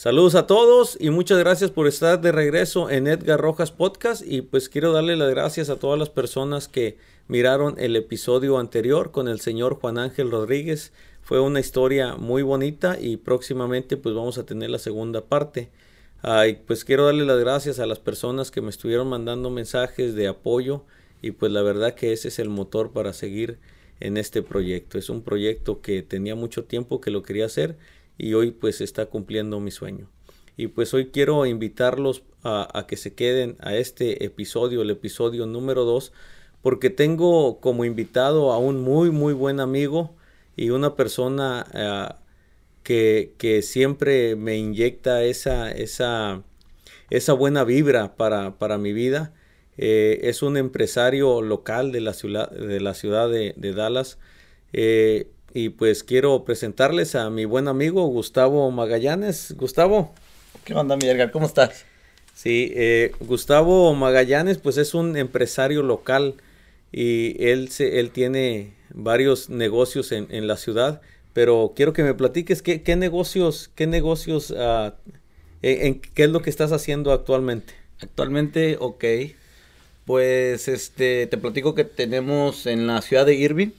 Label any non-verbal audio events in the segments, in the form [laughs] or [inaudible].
Saludos a todos y muchas gracias por estar de regreso en Edgar Rojas Podcast y pues quiero darle las gracias a todas las personas que miraron el episodio anterior con el señor Juan Ángel Rodríguez. Fue una historia muy bonita y próximamente pues vamos a tener la segunda parte. pues quiero darle las gracias a las personas que me estuvieron mandando mensajes de apoyo y pues la verdad que ese es el motor para seguir en este proyecto. Es un proyecto que tenía mucho tiempo que lo quería hacer y hoy pues está cumpliendo mi sueño. Y pues hoy quiero invitarlos a, que se queden a este episodio, el episodio número 2, porque tengo como invitado a un muy muy buen amigo y una persona eh, que, que, siempre me inyecta esa, esa, esa buena vibra para, para mi vida. Eh, es un empresario local de la ciudad de, la ciudad de, Dallas. Eh, y pues quiero presentarles a mi buen amigo Gustavo Magallanes. Gustavo. ¿Qué onda, mi Edgar? ¿Cómo estás? Sí, eh, Gustavo Magallanes pues es un empresario local y él, se, él tiene varios negocios en, en, la ciudad, pero quiero que me platiques qué, qué negocios, qué negocios, uh, en, qué es lo que estás haciendo actualmente. Actualmente, ok, pues este, te platico que tenemos en la ciudad de Irving,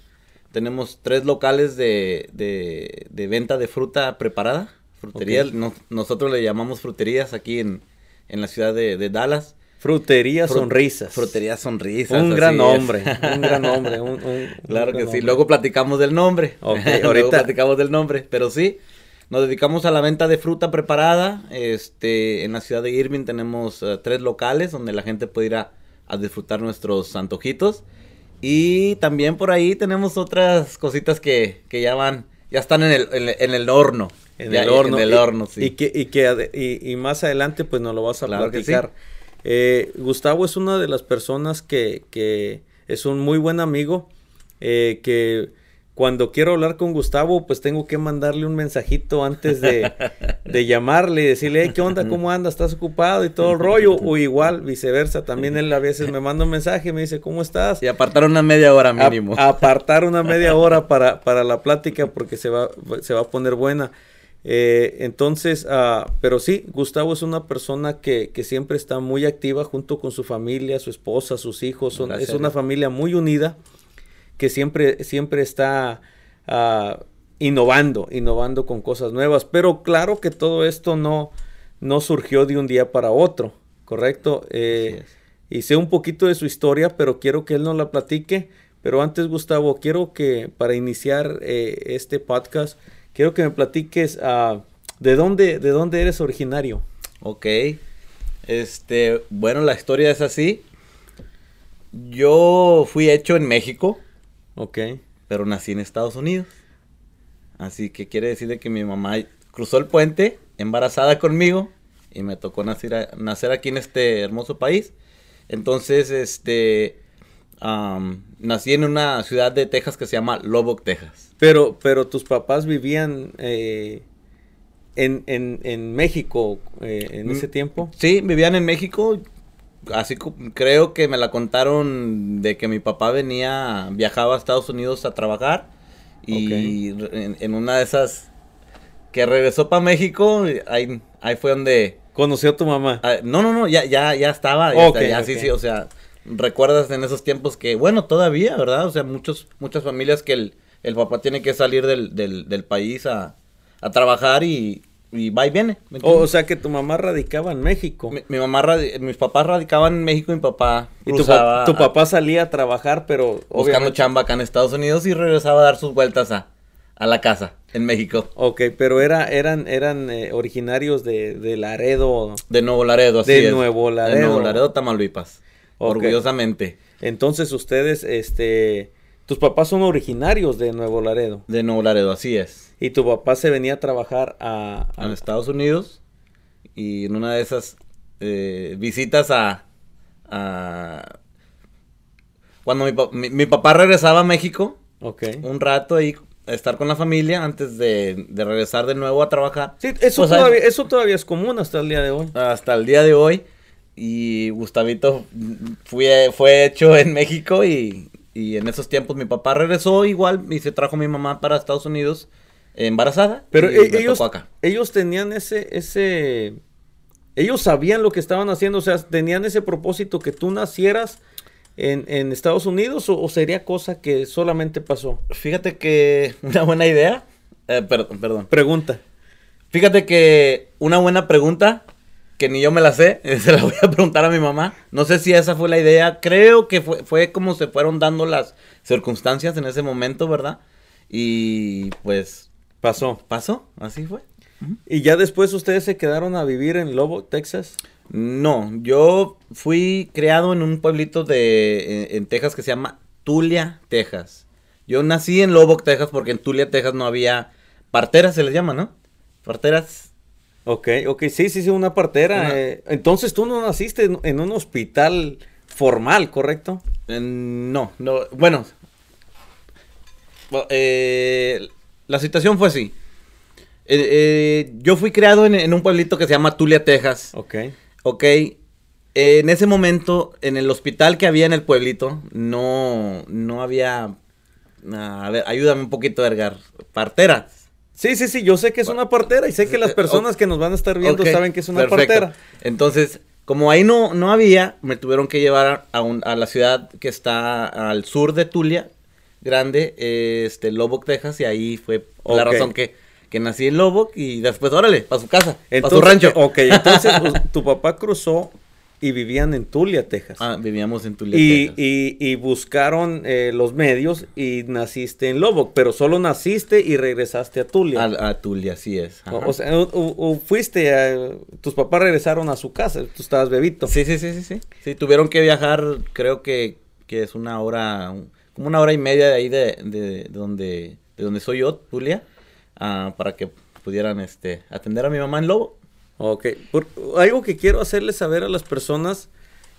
tenemos tres locales de, de, venta de fruta preparada, fruterías. nosotros le llamamos fruterías aquí en, en la ciudad de, Dallas. Frutería Sonrisas. Frutería Sonrisas. Un gran nombre, un [laughs] gran nombre. claro que sí. Luego platicamos del nombre. Okay, [laughs] ahorita platicamos del nombre. Pero sí, nos dedicamos a la venta de fruta preparada. Este, en la ciudad de Irving tenemos eh, tres locales donde la gente puede ir a, a disfrutar nuestros antojitos. Y también por ahí tenemos otras cositas que, que ya van, ya están en el, en, el horno. En el horno. En el horno, sí. Y que, y, que, y, más adelante pues nos lo vas a platicar. Eh, Gustavo es una de las personas que, que es un muy buen amigo, eh, que cuando quiero hablar con Gustavo, pues tengo que mandarle un mensajito antes de, de llamarle y decirle, ¿qué onda? ¿Cómo andas? ¿Estás ocupado? Y todo el rollo. O igual, viceversa. También él a veces me manda un mensaje y me dice, ¿cómo estás? Y apartar una media hora mínimo. [laughs] apartar una media hora para, para la plática porque se va, se va a poner buena. Eh, entonces, uh, pero sí, Gustavo es una persona que, que, siempre está muy activa junto con su familia, su esposa, sus hijos. es una familia muy unida que siempre, siempre está uh, innovando, innovando con cosas nuevas. Pero claro que todo esto no, no surgió de un día para otro, ¿correcto? Eh, y sé un poquito de su historia, pero quiero que él nos la platique. Pero antes, Gustavo, quiero que para iniciar eh, este podcast, quiero que me platiques uh, de dónde, de dónde eres originario. Ok. Este, bueno, la historia es así. Yo fui hecho en México. Ok. Pero nací en Estados Unidos. Así que quiere decir que mi mamá cruzó el puente embarazada conmigo y me tocó nacer, nacer aquí en este hermoso país. Entonces, este, nací en una ciudad de Texas que se llama Lubbock, Texas. Pero, pero tus papás vivían eh, en, en, en, México eh, en ese mm, tiempo. Sí, vivían en México así creo que me la contaron de que mi papá venía, viajaba a Estados Unidos a trabajar y en, una de esas que regresó para México, ahí, ahí fue donde... ¿Conoció a tu mamá? Ah, no, no, no, ya, ya, ya estaba, ya, sí, sí, o sea, recuerdas en esos tiempos que, bueno, todavía, ¿verdad? O sea, muchos, muchas familias que el, el papá tiene que salir del, del, del país a, a trabajar y, y va y viene. o sea que tu mamá radicaba en México. Mi, mamá, mis papás radicaban en México y mi papá Y tu, papá salía a trabajar, pero... Buscando chamba acá en Estados Unidos y regresaba a dar sus vueltas a, a la casa en México. Ok, pero era, eran, eran eh, originarios de, de, Laredo. De Nuevo Laredo, así de Nuevo Laredo. De Nuevo Laredo, Tamaulipas. Orgullosamente. Entonces ustedes, este... Tus papás son originarios de Nuevo Laredo. De Nuevo Laredo, así es. Y tu papá se venía a trabajar a... a... Estados Unidos y en una de esas eh, visitas a... Cuando mi, papá regresaba a México, okay. un rato ahí a estar con la familia antes de, regresar de nuevo a trabajar. Sí, eso, pues, todavía, eso todavía es común hasta el día de hoy. Hasta el día de hoy. Y Gustavito fue, fue hecho en México y, y en esos tiempos mi papá regresó igual y se trajo mi mamá para Estados Unidos embarazada. Pero e, ellos, ellos tenían ese, ese, ellos sabían lo que estaban haciendo, o sea, tenían ese propósito que tú nacieras en, en Estados Unidos o, sería cosa que solamente pasó. Fíjate que [laughs] una buena idea, eh, perdón, perdón. Pregunta. Fíjate que una buena pregunta que ni yo me la sé, [laughs] se la voy a preguntar a mi mamá. No sé si esa fue la idea, creo que fue, fue como se fueron dando las circunstancias en ese momento, ¿verdad? Y pues... Pasó. Pasó, así fue. ¿Y ya después ustedes se quedaron a vivir en Lobo, Texas? No, yo fui creado en un pueblito de en, Texas que se llama Tulia, Texas. Yo nací en Lubbock, Texas, porque en Tulia, Texas no había parteras, se les llama, ¿no? Parteras Ok, ok, sí, sí, sí, una partera. Eh, entonces tú no naciste en, un hospital formal, ¿correcto? no, no, bueno. Eh, la situación fue así. Eh, yo fui creado en, un pueblito que se llama Tulia, Texas. Ok. Ok. en ese momento, en el hospital que había en el pueblito, no, no había... A ver, ayúdame un poquito, Edgar. Parteras. Sí, sí, sí, yo sé que es una partera y sé que las personas que nos van a estar viendo saben que es una partera. Entonces, como ahí no, no había, me tuvieron que llevar a, a la ciudad que está al sur de Tulia, grande, este, Lubbock, Texas, y ahí fue la razón que, que nací en Lubbock y después, órale, para su casa, para su rancho. Ok, entonces [laughs] pues, tu papá cruzó y vivían en Tulia, Texas. Ah, vivíamos en Tulia, y, Texas. Y, y buscaron eh, los medios y naciste en Lubbock, pero solo naciste y regresaste a Tulia. A, Tulia, así es. O, sea, o, fuiste, a, tus papás regresaron a su casa, tú estabas bebito. Sí, sí, sí, sí, sí. Sí, tuvieron que viajar, creo que, que es una hora, como una hora y media de ahí de, de, donde, de donde soy yo, Tulia, uh, para que pudieran este, atender a mi mamá en Lobo. Ok, algo que quiero hacerles saber a las personas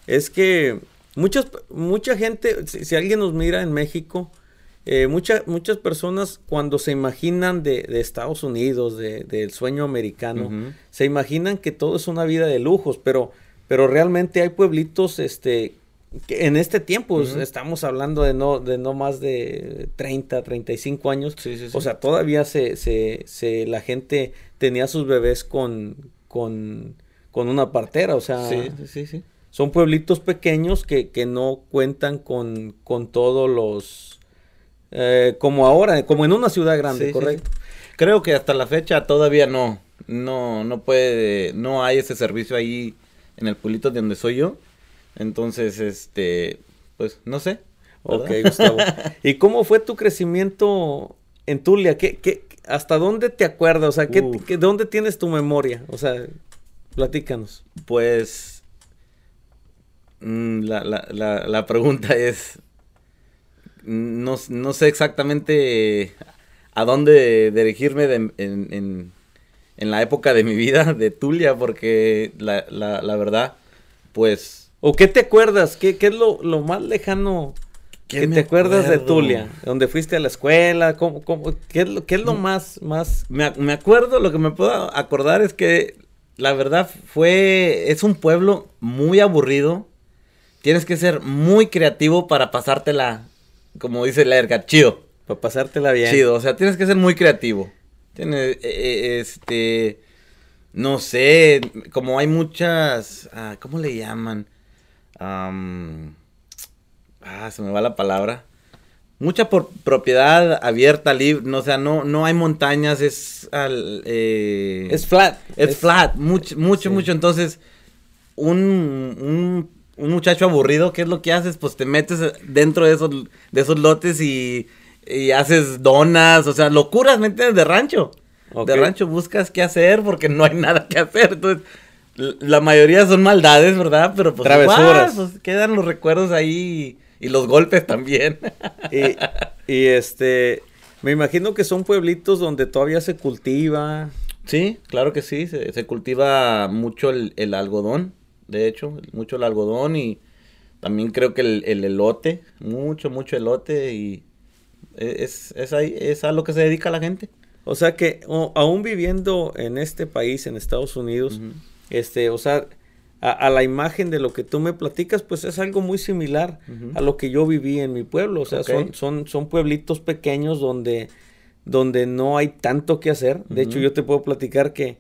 es que muchas, mucha gente, si, alguien nos mira en México, eh, muchas personas cuando se imaginan de, Estados Unidos, del sueño americano, se imaginan que todo es una vida de lujos, pero, pero realmente hay pueblitos este, que en este tiempo estamos hablando de no, de no más de 30, 35 años. O sea, todavía se, se, se, la gente tenía sus bebés con, con, una partera, o sea, son pueblitos pequeños que, que no cuentan con, con todos los, eh, como ahora, como en una ciudad grande, ¿correcto? Creo que hasta la fecha todavía no, no, no puede, no hay ese servicio ahí en el pueblito de donde soy yo, entonces, este, pues, no sé. Ok, Gustavo. [laughs] ¿Y cómo fue tu crecimiento en Tulia? ¿Qué, qué, ¿Hasta dónde te acuerdas? O sea, ¿qué, ¿dónde tienes tu memoria? O sea, platícanos. Pues mm, la, la, la, pregunta es, no, sé exactamente a dónde dirigirme en, en, en, la época de mi vida de Tulia, porque la, la, verdad, pues... ¿O qué te acuerdas? ¿Qué, qué es lo, lo más lejano ¿Qué te acuerdas de Tulia? ¿Dónde fuiste a la escuela? ¿Cómo, cómo, qué, es lo, qué es lo mm. más... más... Me, acuerdo, lo que me puedo acordar es que la verdad fue... Es un pueblo muy aburrido. Tienes que ser muy creativo para pasártela, como dice la erga, chido. Para pasártela bien. Chido, o sea, tienes que ser muy creativo. Tienes, eh, eh, este... No sé, como hay muchas... Ah, ¿Cómo le llaman? Ah, se me va la palabra. Mucha por propiedad abierta, libre, no, o sea, no, no hay montañas, es eh, es flat. Es, flat, mucho, mucho, mucho. Entonces, un, un, muchacho aburrido, ¿qué es lo que haces? Pues te metes dentro de esos, de esos lotes y, y haces donas, o sea, locuras, ¿me entiendes? De rancho. De rancho buscas qué hacer porque no hay [laughs] nada que hacer. Entonces, la mayoría son maldades, ¿verdad? Pero pues, Travesuras. pues quedan los recuerdos ahí y los golpes también. y, este, me imagino que son pueblitos donde todavía se cultiva. Sí, claro que sí, se, cultiva mucho el, algodón, de hecho, mucho el algodón y también creo que el, elote, mucho, mucho elote y es, es, ahí, es a lo que se dedica la gente. O sea que aún viviendo en este país, en Estados Unidos, este, o sea, a, la imagen de lo que tú me platicas, pues es algo muy similar a lo que yo viví en mi pueblo. O sea, son, son, son pueblitos pequeños donde, donde no hay tanto que hacer. De hecho, yo te puedo platicar que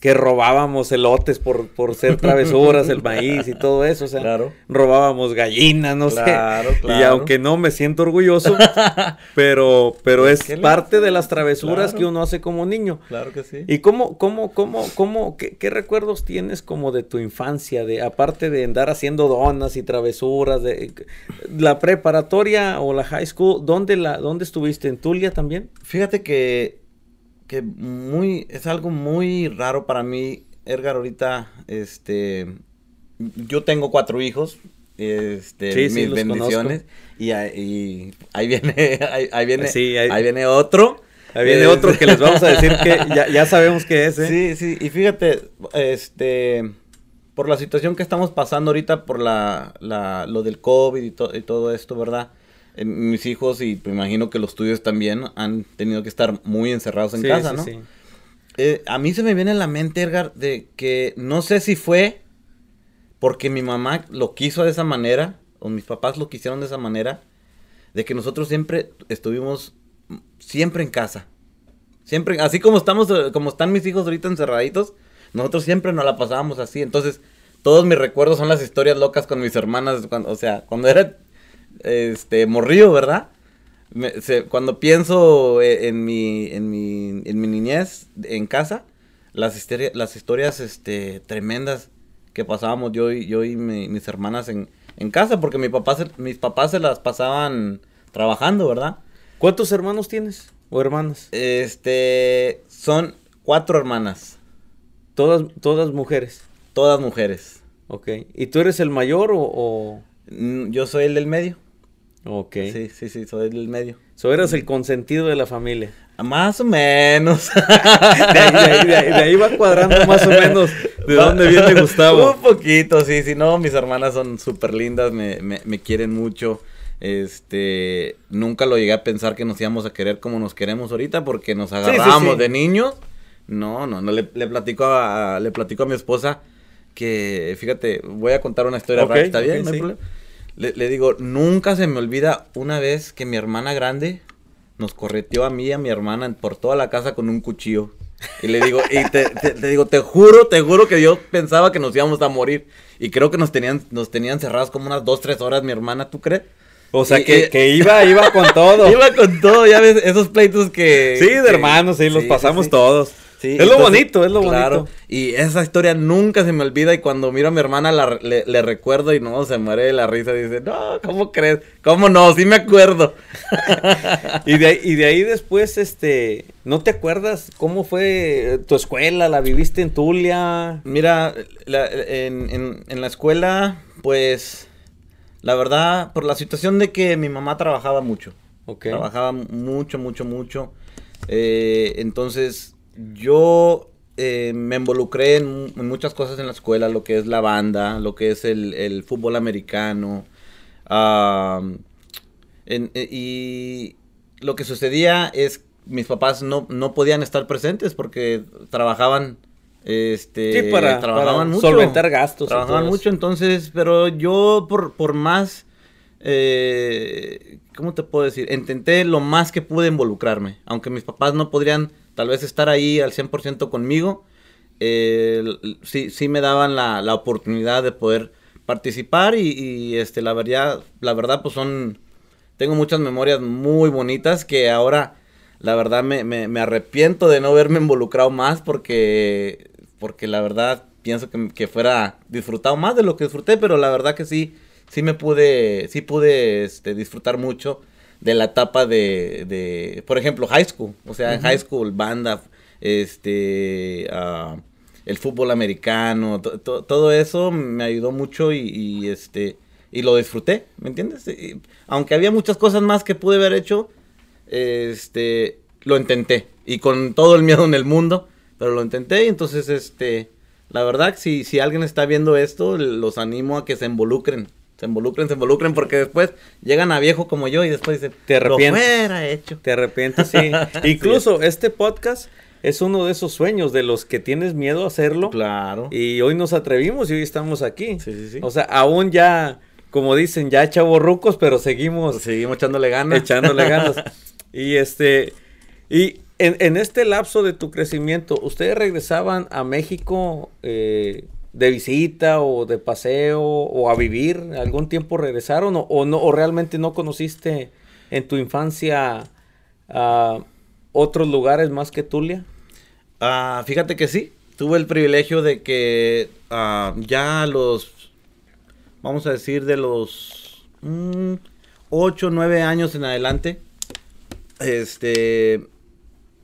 que robábamos elotes por, por ser [laughs] travesuras, el maíz y todo eso, o sea, robábamos gallinas, no sé. Y aunque no me siento orgulloso, [laughs] pero, pero es parte de las travesuras que uno hace como niño. Claro que sí. ¿Y cómo, cómo, cómo, cómo, qué, recuerdos tienes como de tu infancia, de aparte de andar haciendo donas y travesuras, de la preparatoria o la high school, ¿dónde la, dónde estuviste? ¿En Tulia también? Fíjate que que muy, es algo muy raro para mí, Edgar, ahorita, este, yo tengo cuatro hijos, este, mis bendiciones, y, ahí viene, [laughs] ahí, viene, ahí, viene otro. Ahí viene otro que les vamos a decir que ya, sabemos qué es, ¿eh? Sí, sí, y fíjate, este, por la situación que estamos pasando ahorita, por la, la lo del COVID y, y todo esto, ¿verdad? Mis hijos y me imagino que los tuyos también han tenido que estar muy encerrados en casa, ¿no? Sí. Eh, a mí se me viene en la mente, Edgar, de que no sé si fue porque mi mamá lo quiso de esa manera, o mis papás lo quisieron de esa manera, de que nosotros siempre estuvimos siempre en casa. Siempre, así como estamos, como están mis hijos ahorita encerraditos, nosotros siempre nos la pasábamos así. Entonces, todos mis recuerdos son las historias locas con mis hermanas. Cuando, o sea, cuando era este, morrío, ¿verdad? cuando pienso e, en mi, en mi, en mi niñez en casa, las, historias, las historias este, tremendas que pasábamos yo y, yo y mis hermanas en, en, casa, porque mi papá mis papás se las pasaban trabajando, ¿verdad? ¿Cuántos hermanos tienes o hermanas? Este, son cuatro hermanas. ¿Todas, todas mujeres? Todas mujeres. Ok. ¿Y tú eres el mayor o...? Mm, yo soy el del medio. Ok. Sí, sí, sí, soy del medio. So eras el consentido de la familia. Más o menos. [laughs] de, ahí, va cuadrando más o menos de dónde viene [laughs] Gustavo. Un poquito, sí, sí, no, mis hermanas son súper lindas, me, me, me, quieren mucho. Este, nunca lo llegué a pensar que nos íbamos a querer como nos queremos ahorita porque nos agarramos de niños. No, no, no, le, le, platico a, le platico a mi esposa que, fíjate, voy a contar una historia rápida, ¿está bien? ¿No hay problema? Le, digo, nunca se me olvida una vez que mi hermana grande nos correteó a mí y a mi hermana por toda la casa con un cuchillo. Y le digo, y te, digo, te juro, te juro que yo pensaba que nos íbamos a morir. Y creo que nos tenían, nos tenían cerrados como unas dos, tres horas mi hermana, ¿tú crees? O sea, que, que, iba, iba con todo. [laughs] iba con todo, ya ves, esos pleitos que... Sí, de hermanos, sí, los pasamos todos es lo bonito, es lo bonito. Y esa historia nunca se me olvida y cuando miro a mi hermana le, recuerdo y no, se muere de la risa dice, no, ¿cómo crees? ¿Cómo no? Sí me acuerdo. [laughs] y, de ahí, y de ahí después, este, ¿no te acuerdas cómo fue tu escuela? ¿La viviste en Tulia? Mira, en, en la escuela, pues, la verdad, por la situación de que mi mamá trabajaba mucho. Trabajaba mucho, mucho, mucho. Eh, entonces, yo eh, me involucré en, muchas cosas en la escuela, lo que es la banda, lo que es el, fútbol americano. Eh, y lo que sucedía es mis papás no, no podían estar presentes porque trabajaban este para, trabajaban mucho, solventar gastos trabajaban mucho entonces pero yo por, por más eh, cómo te puedo decir intenté lo más que pude involucrarme aunque mis papás no podrían tal vez estar ahí al 100% conmigo, eh, sí, sí me daban la, la, oportunidad de poder participar y, este, la, verdad, la verdad, pues son, tengo muchas memorias muy bonitas que ahora, la verdad, me, me, arrepiento de no haberme involucrado más porque, porque la verdad pienso que, que, fuera disfrutado más de lo que disfruté, pero la verdad que sí, sí me pude, sí pude este, disfrutar mucho de la etapa de, de por ejemplo, high school. O sea, high school, banda, este, uh, el fútbol americano, todo eso me ayudó mucho y, este, y lo disfruté, ¿me entiendes? aunque había muchas cosas más que pude haber hecho, este, lo intenté. Y con todo el miedo en el mundo, pero lo intenté y entonces, este, la verdad, si, si alguien está viendo esto, los animo a que se involucren se involucren, se involucren, porque después llegan a viejo como yo y después dicen, te arrepientes. Lo fuera hecho. Te arrepientes, sí. [laughs] Incluso este podcast es uno de esos sueños de los que tienes miedo a hacerlo. Claro. Y hoy nos atrevimos y hoy estamos aquí. Sí, sí, sí. O sea, aún ya, como dicen, ya rucos, pero seguimos. Seguimos echándole ganas. Echándole [laughs] ganas. y este, Y en, este lapso de tu crecimiento, ¿ustedes regresaban a México eh, de visita o de paseo o a vivir? ¿Algún tiempo regresaron o, no, o realmente no conociste en tu infancia otros lugares más que Tulia? Ah, fíjate que sí, tuve el privilegio de que ah, ya los, vamos a decir, de los 8, mm, 9 años en adelante, este,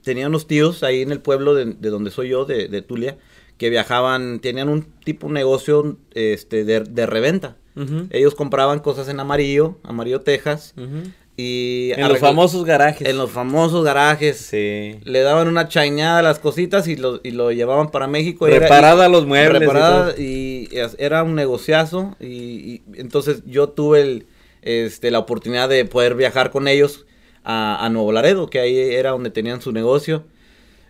tenía unos tíos ahí en el pueblo de, donde soy yo, de, Tulia, que viajaban, tenían un tipo de negocio este, de, reventa. Ellos compraban cosas en Amarillo, Amarillo, Texas. Y en los famosos garajes. En los famosos garajes. Sí. Le daban una chañada a las cositas y lo, y lo llevaban para México. Preparada los muebles. Preparada y, era un negociazo. Y, entonces yo tuve el, este, la oportunidad de poder viajar con ellos a, Nuevo Laredo, que ahí era donde tenían su negocio.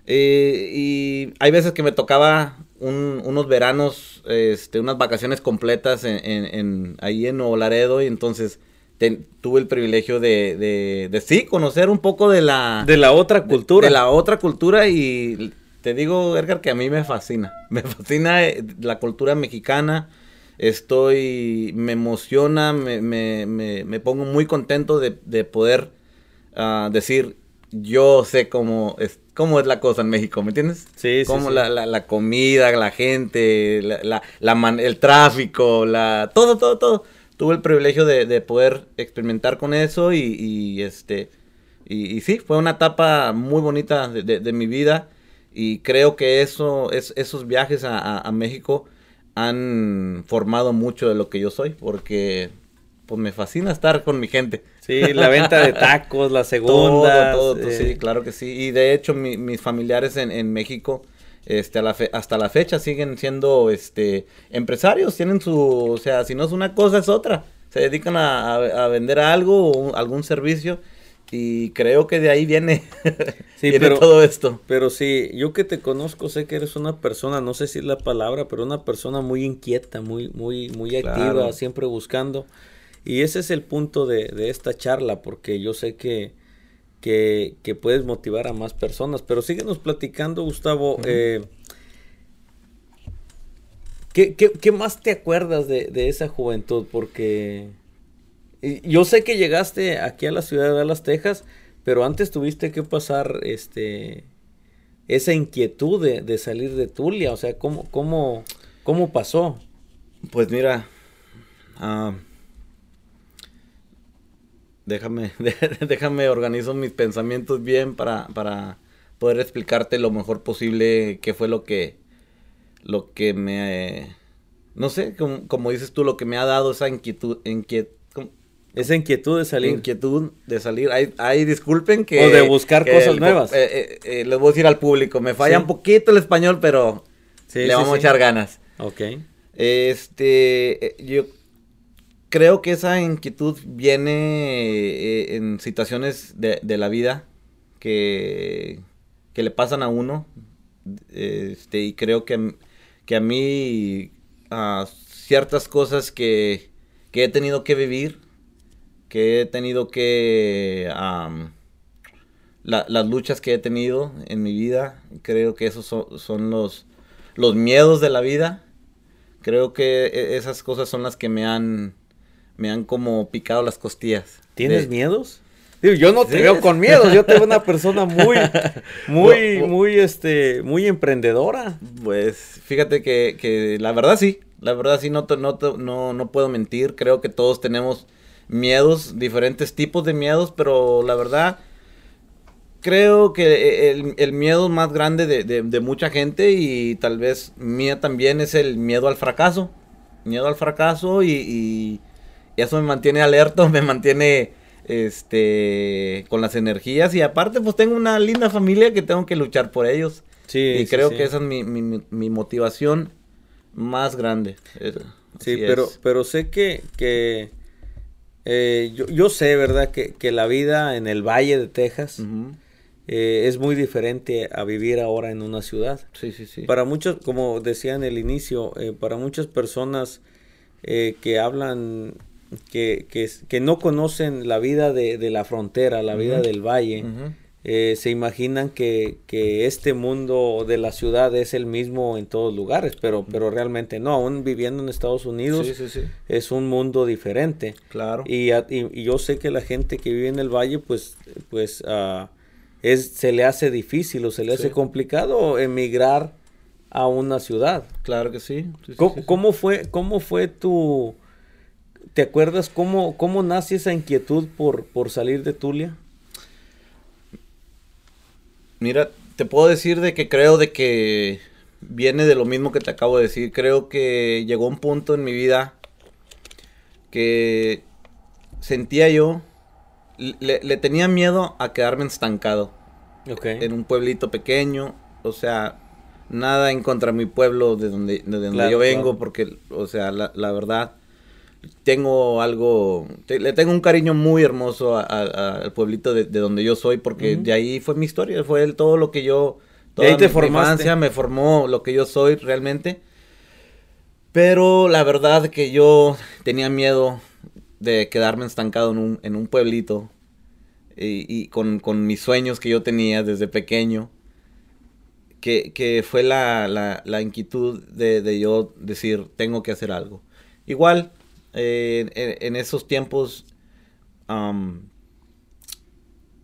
Eh, y hay veces que me tocaba unos veranos, este, unas vacaciones completas en, en, ahí en Nuevo Laredo y entonces tuve el privilegio de, de, de, sí, conocer un poco de la... De la otra cultura. De, la otra cultura y te digo, Edgar, que a mí me fascina. Me fascina eh, la cultura mexicana. Estoy, me emociona, me, me, me, pongo muy contento de, de poder uh, decir, yo sé cómo es, cómo es la cosa en México, ¿me entiendes? Sí, sí. La, la, la, comida, la gente, la, la, el tráfico, la, todo, todo, todo tuve el privilegio de, poder experimentar con eso y, este y, sí, fue una etapa muy bonita de, mi vida y creo que eso, es, esos viajes a, México han formado mucho de lo que yo soy porque pues me fascina estar con mi gente. Sí, la venta de tacos, la segunda. Todo, todo, sí, claro que sí. Y de hecho mis familiares en, en México este, hasta la fecha siguen siendo este, empresarios, tienen su, o sea, si no es una cosa es otra, se dedican a, vender algo o algún servicio y creo que de ahí viene, [laughs] todo esto. Pero sí, yo que te conozco sé que eres una persona, no sé si es la palabra, pero una persona muy inquieta, muy, muy, muy activa, siempre buscando. Y ese es el punto de, de esta charla, porque yo sé que que, puedes motivar a más personas. Pero síguenos platicando, Gustavo. Eh, ¿qué, más te acuerdas de, esa juventud? Porque yo sé que llegaste aquí a la ciudad de Dallas, Texas, pero antes tuviste que pasar este esa inquietud de, salir de Tulia. O sea, ¿cómo, cómo, cómo pasó? Pues mira, ah, déjame, [laughs] déjame organizo mis pensamientos bien para, para poder explicarte lo mejor posible qué fue lo que, lo que me, no sé, como, dices tú, lo que me ha dado esa inquietud, esa inquietud de salir. Inquietud de salir. Ahí, disculpen que... O de buscar cosas nuevas. Eh, eh, eh, les voy a decir al público, me falla un poquito el español, pero le vamos a echar ganas. Ok. Este, yo creo que esa inquietud viene eh, en situaciones de, la vida que, le pasan a uno. Este, y creo que, que a mí ciertas cosas que, he tenido que vivir, que he tenido que... las luchas que he tenido en mi vida, creo que esos son, los, los miedos de la vida. Creo que e, esas cosas son las que me han me han como picado las costillas. ¿Tienes miedos? yo no te veo con miedo, yo te veo una persona muy, [laughs] muy, muy, este, muy emprendedora. Pues fíjate que, que la verdad sí, la verdad sí, no, no, no, no puedo mentir, creo que todos tenemos miedos, diferentes tipos de miedos, pero la verdad creo que el, el miedo más grande de, de, mucha gente y tal vez mía también es el miedo al fracaso, miedo al fracaso y y eso me mantiene alerta, [laughs] me mantiene este con las energías y aparte pues tengo una linda familia que tengo que luchar por ellos. Sí, y creo que esa es mi, mi, motivación más grande. Sí, pero, pero sé que, que eh, yo, yo, sé, ¿verdad? Que, que, la vida en el Valle de Texas eh, es muy diferente a vivir ahora en una ciudad. Sí, sí, sí. Para muchos, como decía en el inicio, eh, para muchas personas que hablan que, que, que, no conocen la vida de, la frontera, la vida del valle, eh, se imaginan que, que, este mundo de la ciudad es el mismo en todos lugares, pero, pero realmente no, aún viviendo en Estados Unidos es un mundo diferente. Claro. Y, y, yo sé que la gente que vive en el valle, pues, pues uh, es, se le hace difícil o se le hace complicado emigrar a una ciudad. Claro que sí. ¿Cómo, fue, ¿Cómo fue tu... ¿Te acuerdas cómo, cómo nace esa inquietud por, por salir de Tulia? Mira, te puedo decir de que creo de que viene de lo mismo que te acabo de decir. Creo que llegó un punto en mi vida que sentía yo, le, tenía miedo a quedarme estancado. En un pueblito pequeño, o sea, nada en contra de mi pueblo de donde, de donde yo vengo, porque, o sea, la, la verdad, tengo algo, le tengo un cariño muy hermoso al pueblito de, donde yo soy, porque de ahí fue mi historia, fue el, todo lo que yo, toda ahí te mi infancia me formó lo que yo soy realmente. Pero la verdad que yo tenía miedo de quedarme estancado en un, en un pueblito y, con, con, mis sueños que yo tenía desde pequeño, que, que fue la, la, la inquietud de, de yo decir, tengo que hacer algo. Igual, en, esos tiempos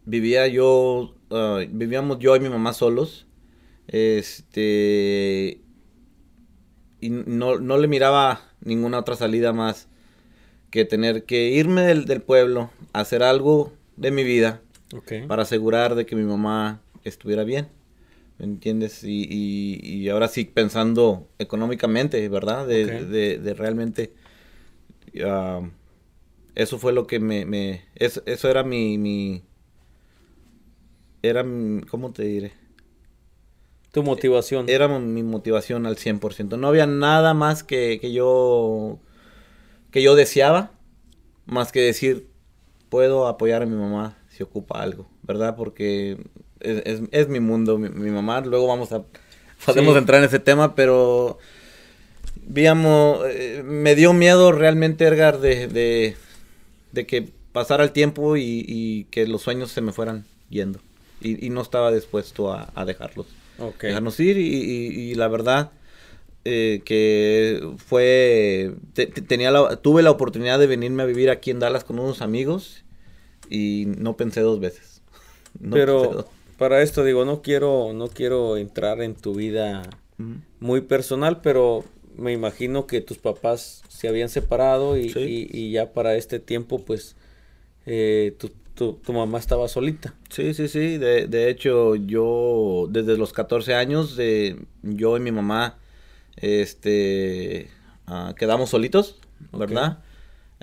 vivía yo, ah, vivíamos yo y mi mamá solos. Este, y no, le miraba ninguna otra salida más que tener que irme del, pueblo, hacer algo de mi vida para asegurar de que mi mamá estuviera bien. ¿Me entiendes? Y, y, ahora sí pensando económicamente, ¿verdad? De, de realmente eso fue lo que me... me eso, era mi, mi... Era mi, ¿Cómo te diré? Tu motivación. Era mi motivación al 100%. No había nada más que, que yo... Que yo deseaba. Más que decir, puedo apoyar a mi mamá si ocupa algo, ¿verdad? Porque es, es, mi mundo, mi, mamá. Luego vamos a... Podemos entrar en ese tema, pero Víamos, eh, me dio miedo realmente, Edgar, de, de, que pasara el tiempo y, que los sueños se me fueran yendo. Y, no estaba dispuesto a, dejarlos. Dejarnos ir y, la verdad eh, que fue, tenía la, tuve la oportunidad de venirme a vivir aquí en Dallas con unos amigos y no pensé dos veces. [laughs] Pero para esto digo, no quiero, no quiero entrar en tu vida muy personal, pero me imagino que tus papás se habían separado y, ya para este tiempo, pues, eh, tu, mamá estaba solita. Sí, sí, sí. De, hecho, yo desde los 14 años, de, yo y mi mamá, este, ah, quedamos solitos, ¿verdad?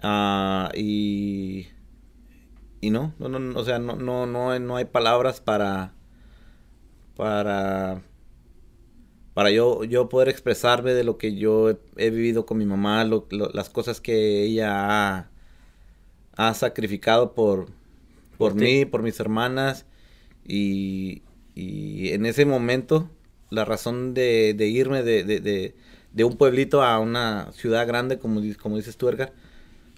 Ah, y, y no, no, no, o sea, no, no, no, no hay palabras para, para para yo, yo poder expresarme de lo que yo he, vivido con mi mamá, las cosas que ella ha, sacrificado por, por mí, por mis hermanas. Y, en ese momento, la razón de, irme de, un pueblito a una ciudad grande, como, como dices tú, Edgar,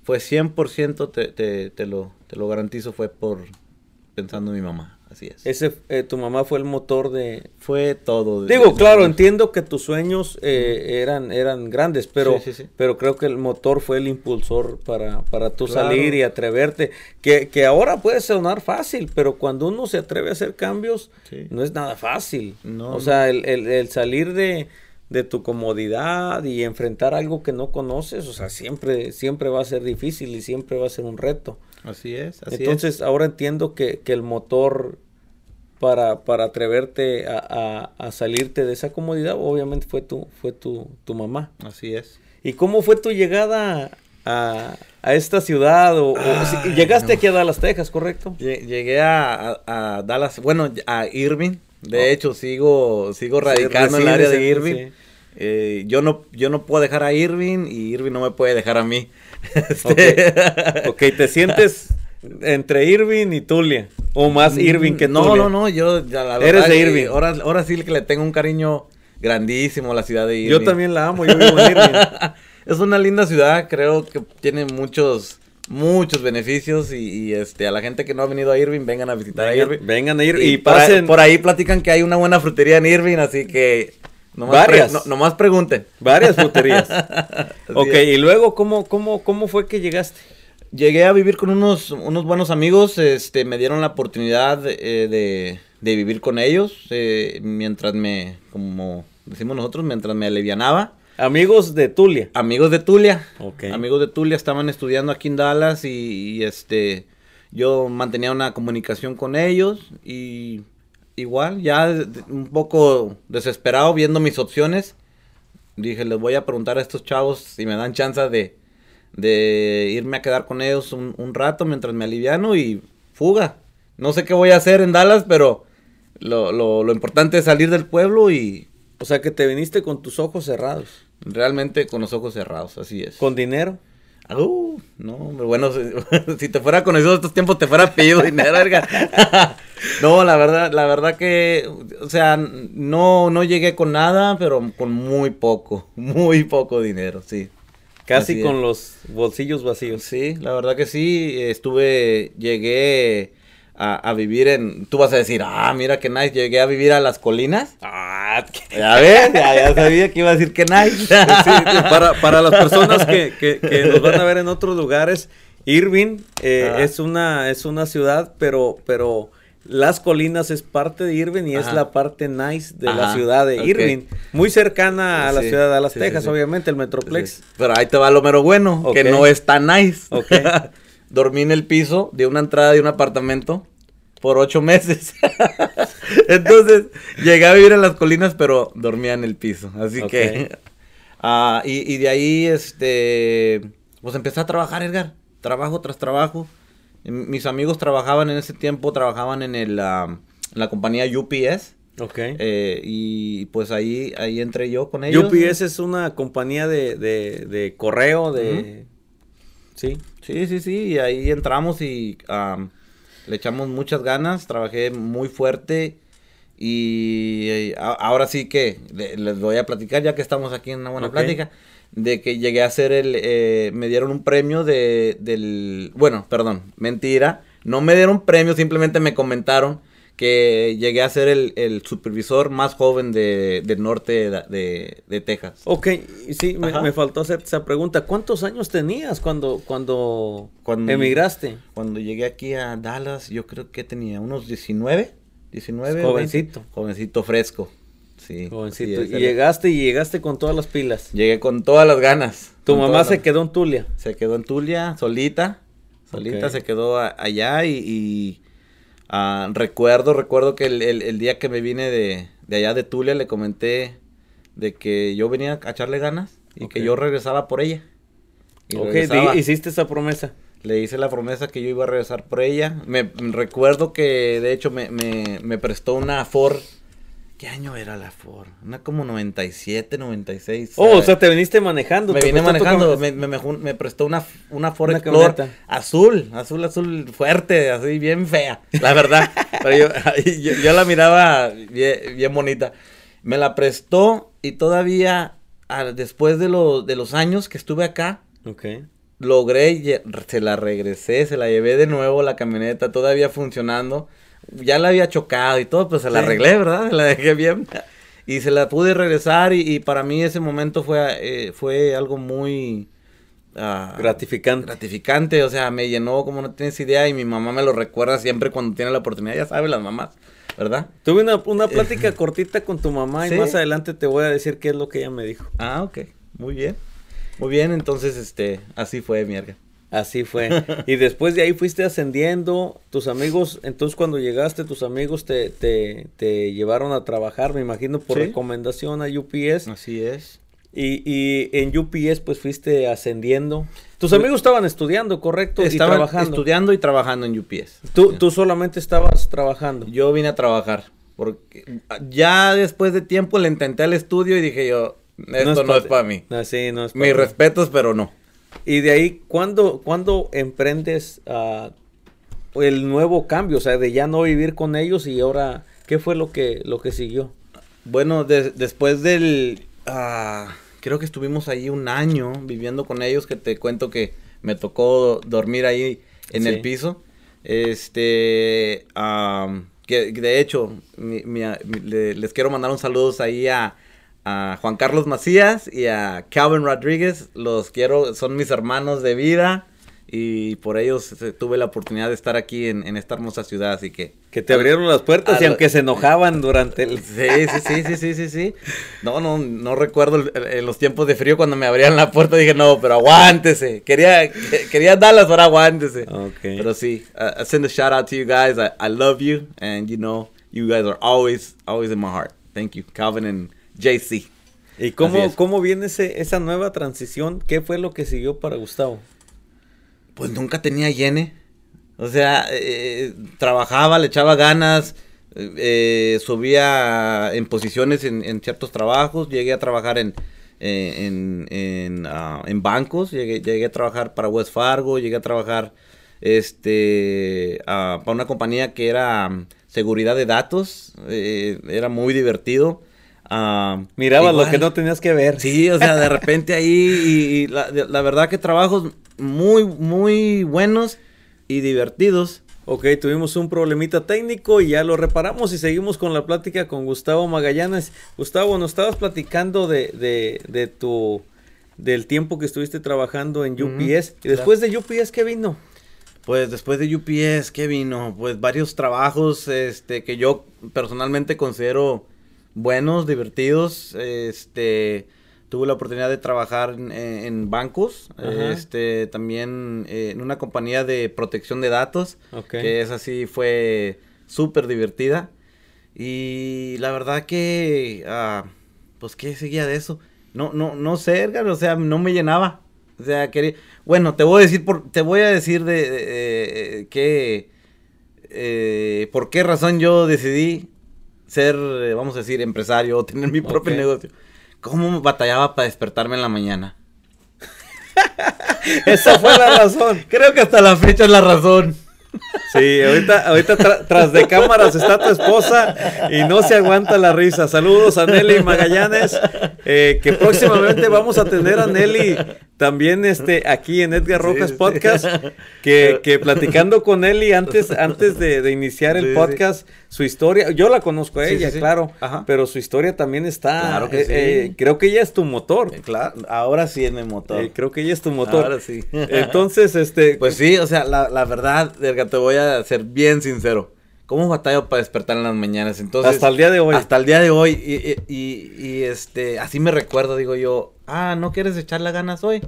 fue 100%, te, te, te, lo, te lo garantizo, fue por pensando en mi mamá. Así es. Ese, eh, tu mamá fue el motor de... Fue todo. Digo, claro, entiendo que tus sueños eh, eran, eran grandes, pero, pero creo que el motor fue el impulsor para, para tú salir y atreverte. Que, que, ahora puede sonar fácil, pero cuando uno se atreve a hacer cambios, no es nada fácil. o sea, el, el, el salir de, de tu comodidad y enfrentar algo que no conoces, o sea, siempre, siempre va a ser difícil y siempre va a ser un reto. Así es, así Entonces, ahora entiendo que, el motor para, para atreverte a, salirte de esa comodidad, obviamente fue tu, fue tu, tu mamá. Así es. ¿Y cómo fue tu llegada a, esta ciudad? O, llegaste aquí a Dallas, Texas, ¿correcto? Llegué a, Dallas, bueno, a Irving. De oh. hecho, sigo, sigo radicando en el área de Irving. Eh, yo, no, yo no puedo dejar a Irving y Irving no me puede dejar a mí. [laughs] Este, ok, te sientes entre Irving y Tulia. O más mm, Irving que no, No, no, no, yo ya la verdad. Eres de Irving. Ahora, ahora sí que le tengo un cariño grandísimo a la ciudad de Irving. Yo también la amo, yo vivo en Irving. [laughs] es una linda ciudad, creo que tiene muchos muchos beneficios y, este a la gente que no ha venido a Irving vengan a visitar a Irving. Vengan a ir y, pasen. Por ahí, platican que hay una buena frutería en Irving, así que nomás, Varias. nomás pregunten. Varias fruterías. [laughs] ok, y luego cómo cómo cómo fue que llegaste? Llegué a vivir con unos unos buenos amigos, este me dieron la oportunidad eh, de, de, vivir con ellos eh, mientras me como decimos nosotros, mientras me alivianaba. Amigos de Tulia. Amigos de Tulia. Amigos de Tulia estaban estudiando aquí en Dallas y, este yo mantenía una comunicación con ellos y igual ya un poco desesperado viendo mis opciones dije les voy a preguntar a estos chavos si me dan chance de, de irme a quedar con ellos un, un, rato mientras me aliviano y fuga no sé qué voy a hacer en Dallas pero lo, lo, lo importante es salir del pueblo y o sea que te viniste con tus ojos cerrados. Realmente con los ojos cerrados, así es. ¿Con dinero? Uh, no, bueno, [laughs] si, te fuera conocido estos tiempos te fuera pedido dinero, verga. [laughs] no, la verdad, la verdad que, o sea, no, no llegué con nada, pero con muy poco, muy poco dinero, sí. Casi con los bolsillos vacíos. Sí, la verdad que sí, estuve, llegué a, vivir en. Tú vas a decir, ah, mira qué nice, llegué a vivir a las colinas. Ah, [laughs] ya ves, ya, sabía que iba a decir que nice. para, para las personas que, que, nos van a ver en otros lugares, Irving eh, es, una, es una ciudad, pero, pero las colinas es parte de Irving y es la parte nice de la ciudad de Irving. Muy cercana a la ciudad de Dallas, Texas, obviamente, el Metroplex. Pero ahí te va lo mero bueno, que no es tan nice. Okay. [laughs] dormí en el piso de una entrada de un apartamento por ocho meses. [laughs] Entonces, llegué a vivir en las colinas, pero dormía en el piso. Así que. [laughs] Uh, y, de ahí, este. Pues empecé a trabajar, Edgar. Trabajo tras trabajo. Mis amigos trabajaban en ese tiempo, trabajaban en el, la compañía UPS. Ok. Eh, y pues ahí, ahí entré yo con ellos. UPS es una compañía de, de, de correo, de. Sí. Sí, sí, sí, y ahí entramos y le echamos muchas ganas, trabajé muy fuerte y eh, ahora sí que les voy a platicar, ya que estamos aquí en una buena plática, de que llegué a ser el, eh, me dieron un premio de, del, bueno, perdón, mentira, no me dieron premio, simplemente me comentaron que llegué a ser el, supervisor más joven de, del norte de, de, Texas. Ok, sí, me, faltó hacer esa pregunta. ¿Cuántos años tenías cuando, cuando, cuando emigraste? Cuando llegué aquí a Dallas, yo creo que tenía unos 19, 19. Jovencito. jovencito fresco. Sí. Jovencito. y llegaste y llegaste con todas las pilas. Llegué con todas las ganas. ¿Tu mamá se quedó en Tulia? Se quedó en Tulia, solita. Solita se quedó allá y Ah, recuerdo, recuerdo que el, día que me vine de, allá de Tulia le comenté de que yo venía a echarle ganas y que yo regresaba por ella. Y hiciste esa promesa. Le hice la promesa que yo iba a regresar por ella. Me recuerdo que de hecho me, me, me prestó una Ford ¿Qué año era la Ford? Una como 97, 96. Oh, o sea, te viniste manejando. Me vine manejando, me, me, me, prestó una, una Ford Explorer azul, azul, azul, fuerte, así bien fea, la verdad. [laughs] Pero yo, yo, la miraba bien, bonita. Me la prestó y todavía, después de, lo, de los años que estuve acá, okay. logré, se la regresé, se la llevé de nuevo la camioneta, todavía funcionando ya la había chocado y todo, pues se la arreglé, ¿verdad? Se [laughs] la dejé bien. Y se la pude regresar y, para mí ese momento fue, eh, fue algo muy... Ah, gratificante. Gratificante, o sea, me llenó como no tienes idea y mi mamá me lo recuerda siempre cuando tiene la oportunidad, ya sabe las mamás, ¿verdad? Tuve una, una plática [laughs] cortita con tu mamá y más adelante te voy a decir qué es lo que ella me dijo. Ah, ok, muy bien. Muy bien, entonces, este, así fue, mierda. Así fue. [laughs] y después de ahí fuiste ascendiendo. Tus amigos, entonces cuando llegaste, tus amigos te, te, te llevaron a trabajar, me imagino, por recomendación a UPS. Así es. Y, y, en UPS pues fuiste ascendiendo. Tus amigos estaban estudiando, ¿correcto? Estaban y trabajando. estudiando y trabajando en UPS. ¿Tú, tú solamente estabas trabajando. Yo vine a trabajar. Porque ya después de tiempo le intenté al estudio y dije yo, esto no es, para mí. No, no es Mis respetos, pero no. Y de ahí, ¿cuándo, cuando emprendes uh, el nuevo cambio? O sea, de ya no vivir con ellos y ahora, ¿qué fue lo que, lo que siguió? Bueno, después del... Uh, creo que estuvimos ahí un año viviendo con ellos, que te cuento que me tocó dormir ahí en el piso. Este, que de hecho, les quiero mandar un saludo ahí a, a Juan Carlos Macías y a Calvin Rodríguez. Los quiero, son mis hermanos de vida y por ellos este, tuve la oportunidad de estar aquí en, esta hermosa ciudad, así que... Que te abrieron las puertas y aunque se enojaban durante el... Sí, sí, sí, sí, sí, sí, sí. No, no, no recuerdo en los tiempos de frío cuando me abrían la puerta, dije, no, pero aguántese. Quería, quería darlas, pero aguántese. Okay. Pero sí, I send a shout out to you guys. I, I love you and you know, you guys are always, always in my heart. Thank you, Calvin and JC. ¿Y cómo, cómo viene ese, esa nueva transición? ¿Qué fue lo que siguió para Gustavo? pues nunca tenía llene. O sea, eh, trabajaba, le echaba ganas, eh, subía en posiciones en, ciertos trabajos, llegué a trabajar en, en, ah, en, bancos, llegué, llegué, a trabajar para West Fargo, llegué a trabajar este, ah, para una compañía que era mm, seguridad de datos, eh, era muy divertido. Uh, Mirabas lo que no tenías que ver. Sí, o sea, de [laughs] repente ahí, y, la, la, verdad que trabajos muy, muy buenos y divertidos. Ok, tuvimos un problemita técnico y ya lo reparamos y seguimos con la plática con Gustavo Magallanes. Gustavo, nos estabas platicando de, de, de tu del tiempo que estuviste trabajando en UPS. ¿Y después de UPS qué vino? Pues después de UPS, ¿qué vino? Pues varios trabajos este, que yo personalmente considero buenos, divertidos. Este, tuve la oportunidad de trabajar en, bancos, este, también eh, en una compañía de protección de datos, que esa sí fue súper divertida. Y la verdad que, uh, pues, ¿qué seguía de eso? No, no, no sé, Edgar, o sea, no me llenaba. O sea, quería... Bueno, te voy a decir, por, te voy a decir de, que, eh, por qué razón yo decidí ser, vamos a decir, empresario o tener mi propio negocio. ¿Cómo batallaba para despertarme en la mañana? [laughs] Esa fue la razón. [laughs] Creo que hasta la fecha es la razón. Sí, ahorita, ahorita tras de cámaras está tu esposa y no se aguanta la risa. Saludos a Nelly Magallanes, eh, que próximamente vamos a tener a Nelly también este, aquí en Edgar Rojas Podcast, Que, que, platicando con Nelly antes, antes de, iniciar el podcast, su historia, yo la conozco a ella, claro, pero su historia también está, claro que eh, eh, creo que ella es tu motor. Claro, ahora sí es mi motor. creo que ella es tu motor. Ahora sí. Entonces, este... Pues sí, o sea, la, la verdad, te voy a ser bien sincero. ¿Cómo batallo para despertar en las mañanas? Entonces, hasta el día de hoy. Hasta el día de hoy. Y, y, este, así me recuerdo, digo yo, ah, ¿no quieres echarle ganas hoy?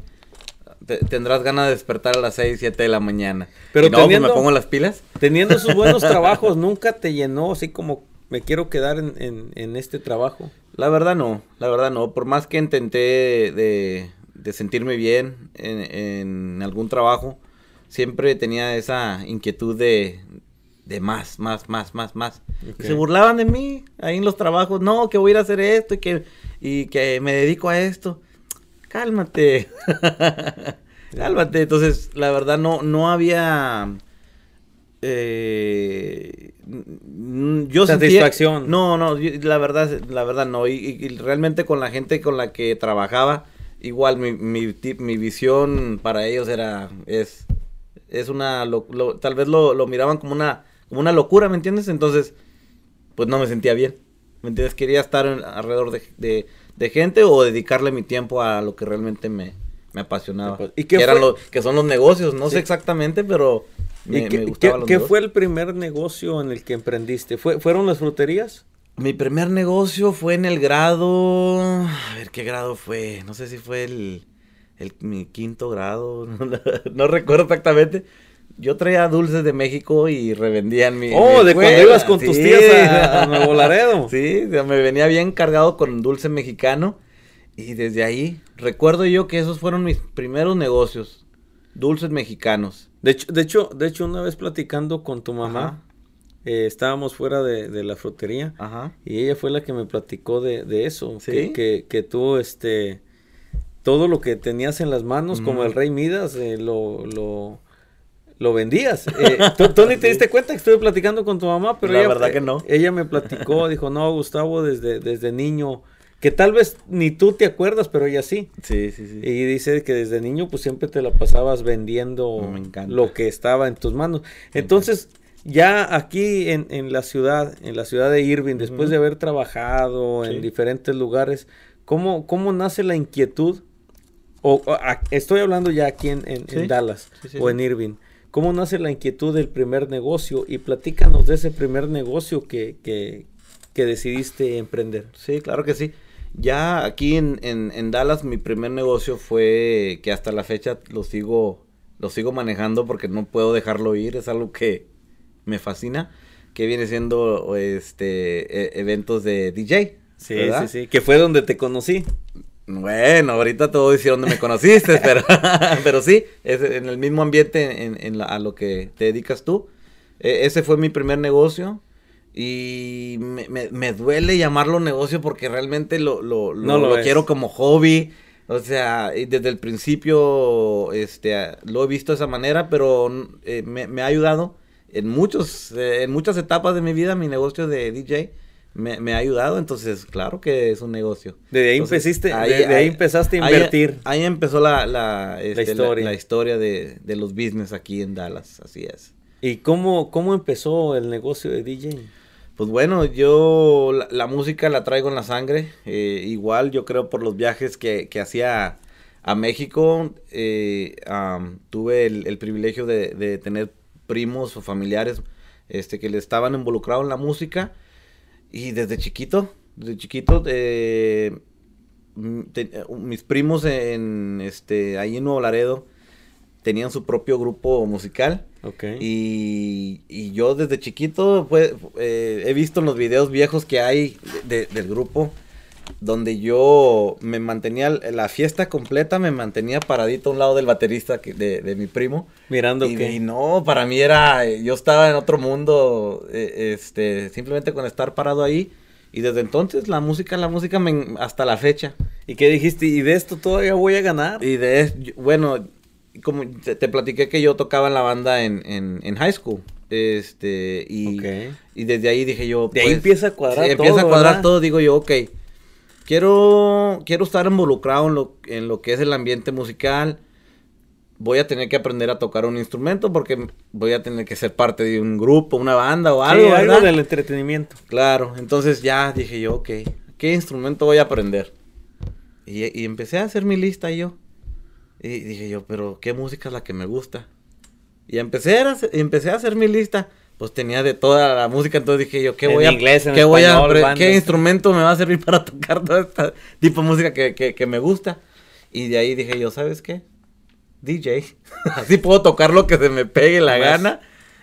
tendrás ganas de despertar a las 6, 7 de la mañana. Pero no, pues, teniendo, me pongo las pilas. Teniendo esos buenos [laughs] trabajos, ¿nunca te llenó así como me quiero quedar en, en, este trabajo? La verdad no, la verdad no. Por más que intenté de, de sentirme bien en, en algún trabajo, siempre tenía esa inquietud de, de más, más, más, más, más. Se burlaban de mí ahí en los trabajos. No, que voy a ir a hacer esto y que, y que me dedico a esto. Cálmate. [laughs] Cálmate. Entonces, la verdad, no, no había. Eh, yo satisfacción. no, no, la verdad, la verdad no. Y, realmente con la gente con la que trabajaba, igual mi, mi, mi visión para ellos era, es, es una, tal vez lo, miraban como una, como una locura, ¿me entiendes? Entonces, pues no me sentía bien, ¿me entiendes? Quería estar alrededor de, de, gente o dedicarle mi tiempo a lo que realmente me, me apasionaba. ¿Y qué que, eran que son los negocios, no sé exactamente, pero me, qué, me ¿qué, fue el primer negocio en el que emprendiste? ¿Fue, ¿Fueron las fruterías? Mi primer negocio fue en el grado, a ver qué grado fue, no sé si fue el el, mi quinto grado, [laughs] no, recuerdo exactamente. Yo traía dulces de México y revendían mi. Oh, de cuando ibas con tus tías a, [laughs] Nuevo Laredo. Sí, me venía bien cargado con dulce mexicano. Y desde ahí, recuerdo yo que esos fueron mis primeros negocios. Dulces mexicanos. De hecho, de hecho, de hecho una vez platicando con tu mamá, eh, estábamos fuera de, la frutería. Ajá. Y ella fue la que me platicó de, de eso. ¿Sí? Que, que tú, este todo lo que tenías en las manos, como el rey Midas, eh, lo, lo, lo, vendías. Eh, tú, ni te [laughs] diste cuenta que estuve platicando con tu mamá, pero La ella, verdad que no. ella me platicó, [laughs] dijo, no, Gustavo, desde, desde niño que tal vez ni tú te acuerdas, pero ella sí. Sí, sí, sí. Y dice que desde niño pues siempre te la pasabas vendiendo lo que estaba en tus manos. Entonces, ya aquí en, en, la ciudad, en la ciudad de Irving, después de haber trabajado en diferentes lugares, ¿cómo, ¿cómo nace la inquietud? O, estoy hablando ya aquí en, en, Dallas o en Irving. ¿Cómo nace la inquietud del primer negocio? Y platícanos de ese primer negocio que, que, que decidiste emprender. Sí, claro que sí. Ya aquí en, en, Dallas mi primer negocio fue que hasta la fecha lo sigo, lo sigo manejando porque no puedo dejarlo ir, es algo que me fascina, que viene siendo este e, eventos de DJ. Sí, sí, sí, que fue donde te conocí. Bueno, ahorita te voy a decir dónde me conociste, [laughs] pero, [laughs] pero sí, es en el mismo ambiente en, en a lo que te dedicas tú. E, ese fue mi primer negocio. Y me, duele llamarlo negocio porque realmente lo, lo, lo, quiero como hobby. O sea, desde el principio este, lo he visto de esa manera, pero eh, me, ha ayudado en, muchos, eh, en muchas etapas de mi vida. Mi negocio de DJ me, ha ayudado, entonces claro que es un negocio. Desde ahí, empezaste, ahí, empezaste a invertir. Ahí, empezó la, la, este, historia, la, historia de, de, los business aquí en Dallas, así es. ¿Y cómo, cómo empezó el negocio de DJ? Pues bueno, yo la, música la traigo en la sangre. Eh, igual yo creo por los viajes que, hacía a México, eh, tuve el, privilegio de, tener primos o familiares este, que le estaban involucrados en la música. Y desde chiquito, desde chiquito, eh, mis primos en, este, ahí en Nuevo Laredo tenían su propio grupo musical. Okay. Y, y yo desde chiquito pues, eh, he visto en los videos viejos que hay del grupo donde yo me mantenía la fiesta completa, me mantenía paradito a un lado del baterista de, de mi primo. Mirando y, y no, para mí era, yo estaba en otro mundo, eh, este, simplemente con estar parado ahí. Y desde entonces la música, la música me, hasta la fecha. ¿Y qué dijiste? ¿Y de esto todavía voy a ganar? Y de, bueno, como te, platiqué que yo tocaba en la banda en, en, high school. Este, y, y desde ahí dije yo. De ahí pues, empieza a cuadrar todo. Empieza a cuadrar todo, digo yo, ok. Quiero, quiero estar involucrado en lo, en lo que es el ambiente musical. Voy a tener que aprender a tocar un instrumento porque voy a tener que ser parte de un grupo, una banda o algo. Sí, algo del entretenimiento. Claro, entonces ya dije yo, ok, ¿qué instrumento voy a aprender? Y, y empecé a hacer mi lista yo. Y dije yo, pero ¿qué música es la que me gusta? Y empecé a, empecé a hacer mi lista. Pues tenía de toda la música, entonces dije yo, ¿qué voy a, ¿qué voy a, qué instrumento me va a servir [laughs] para tocar todo este tipo de música que, que, me gusta? Y de ahí dije yo, ¿sabes qué? DJ. [laughs] Así puedo tocar lo que se me pegue la gana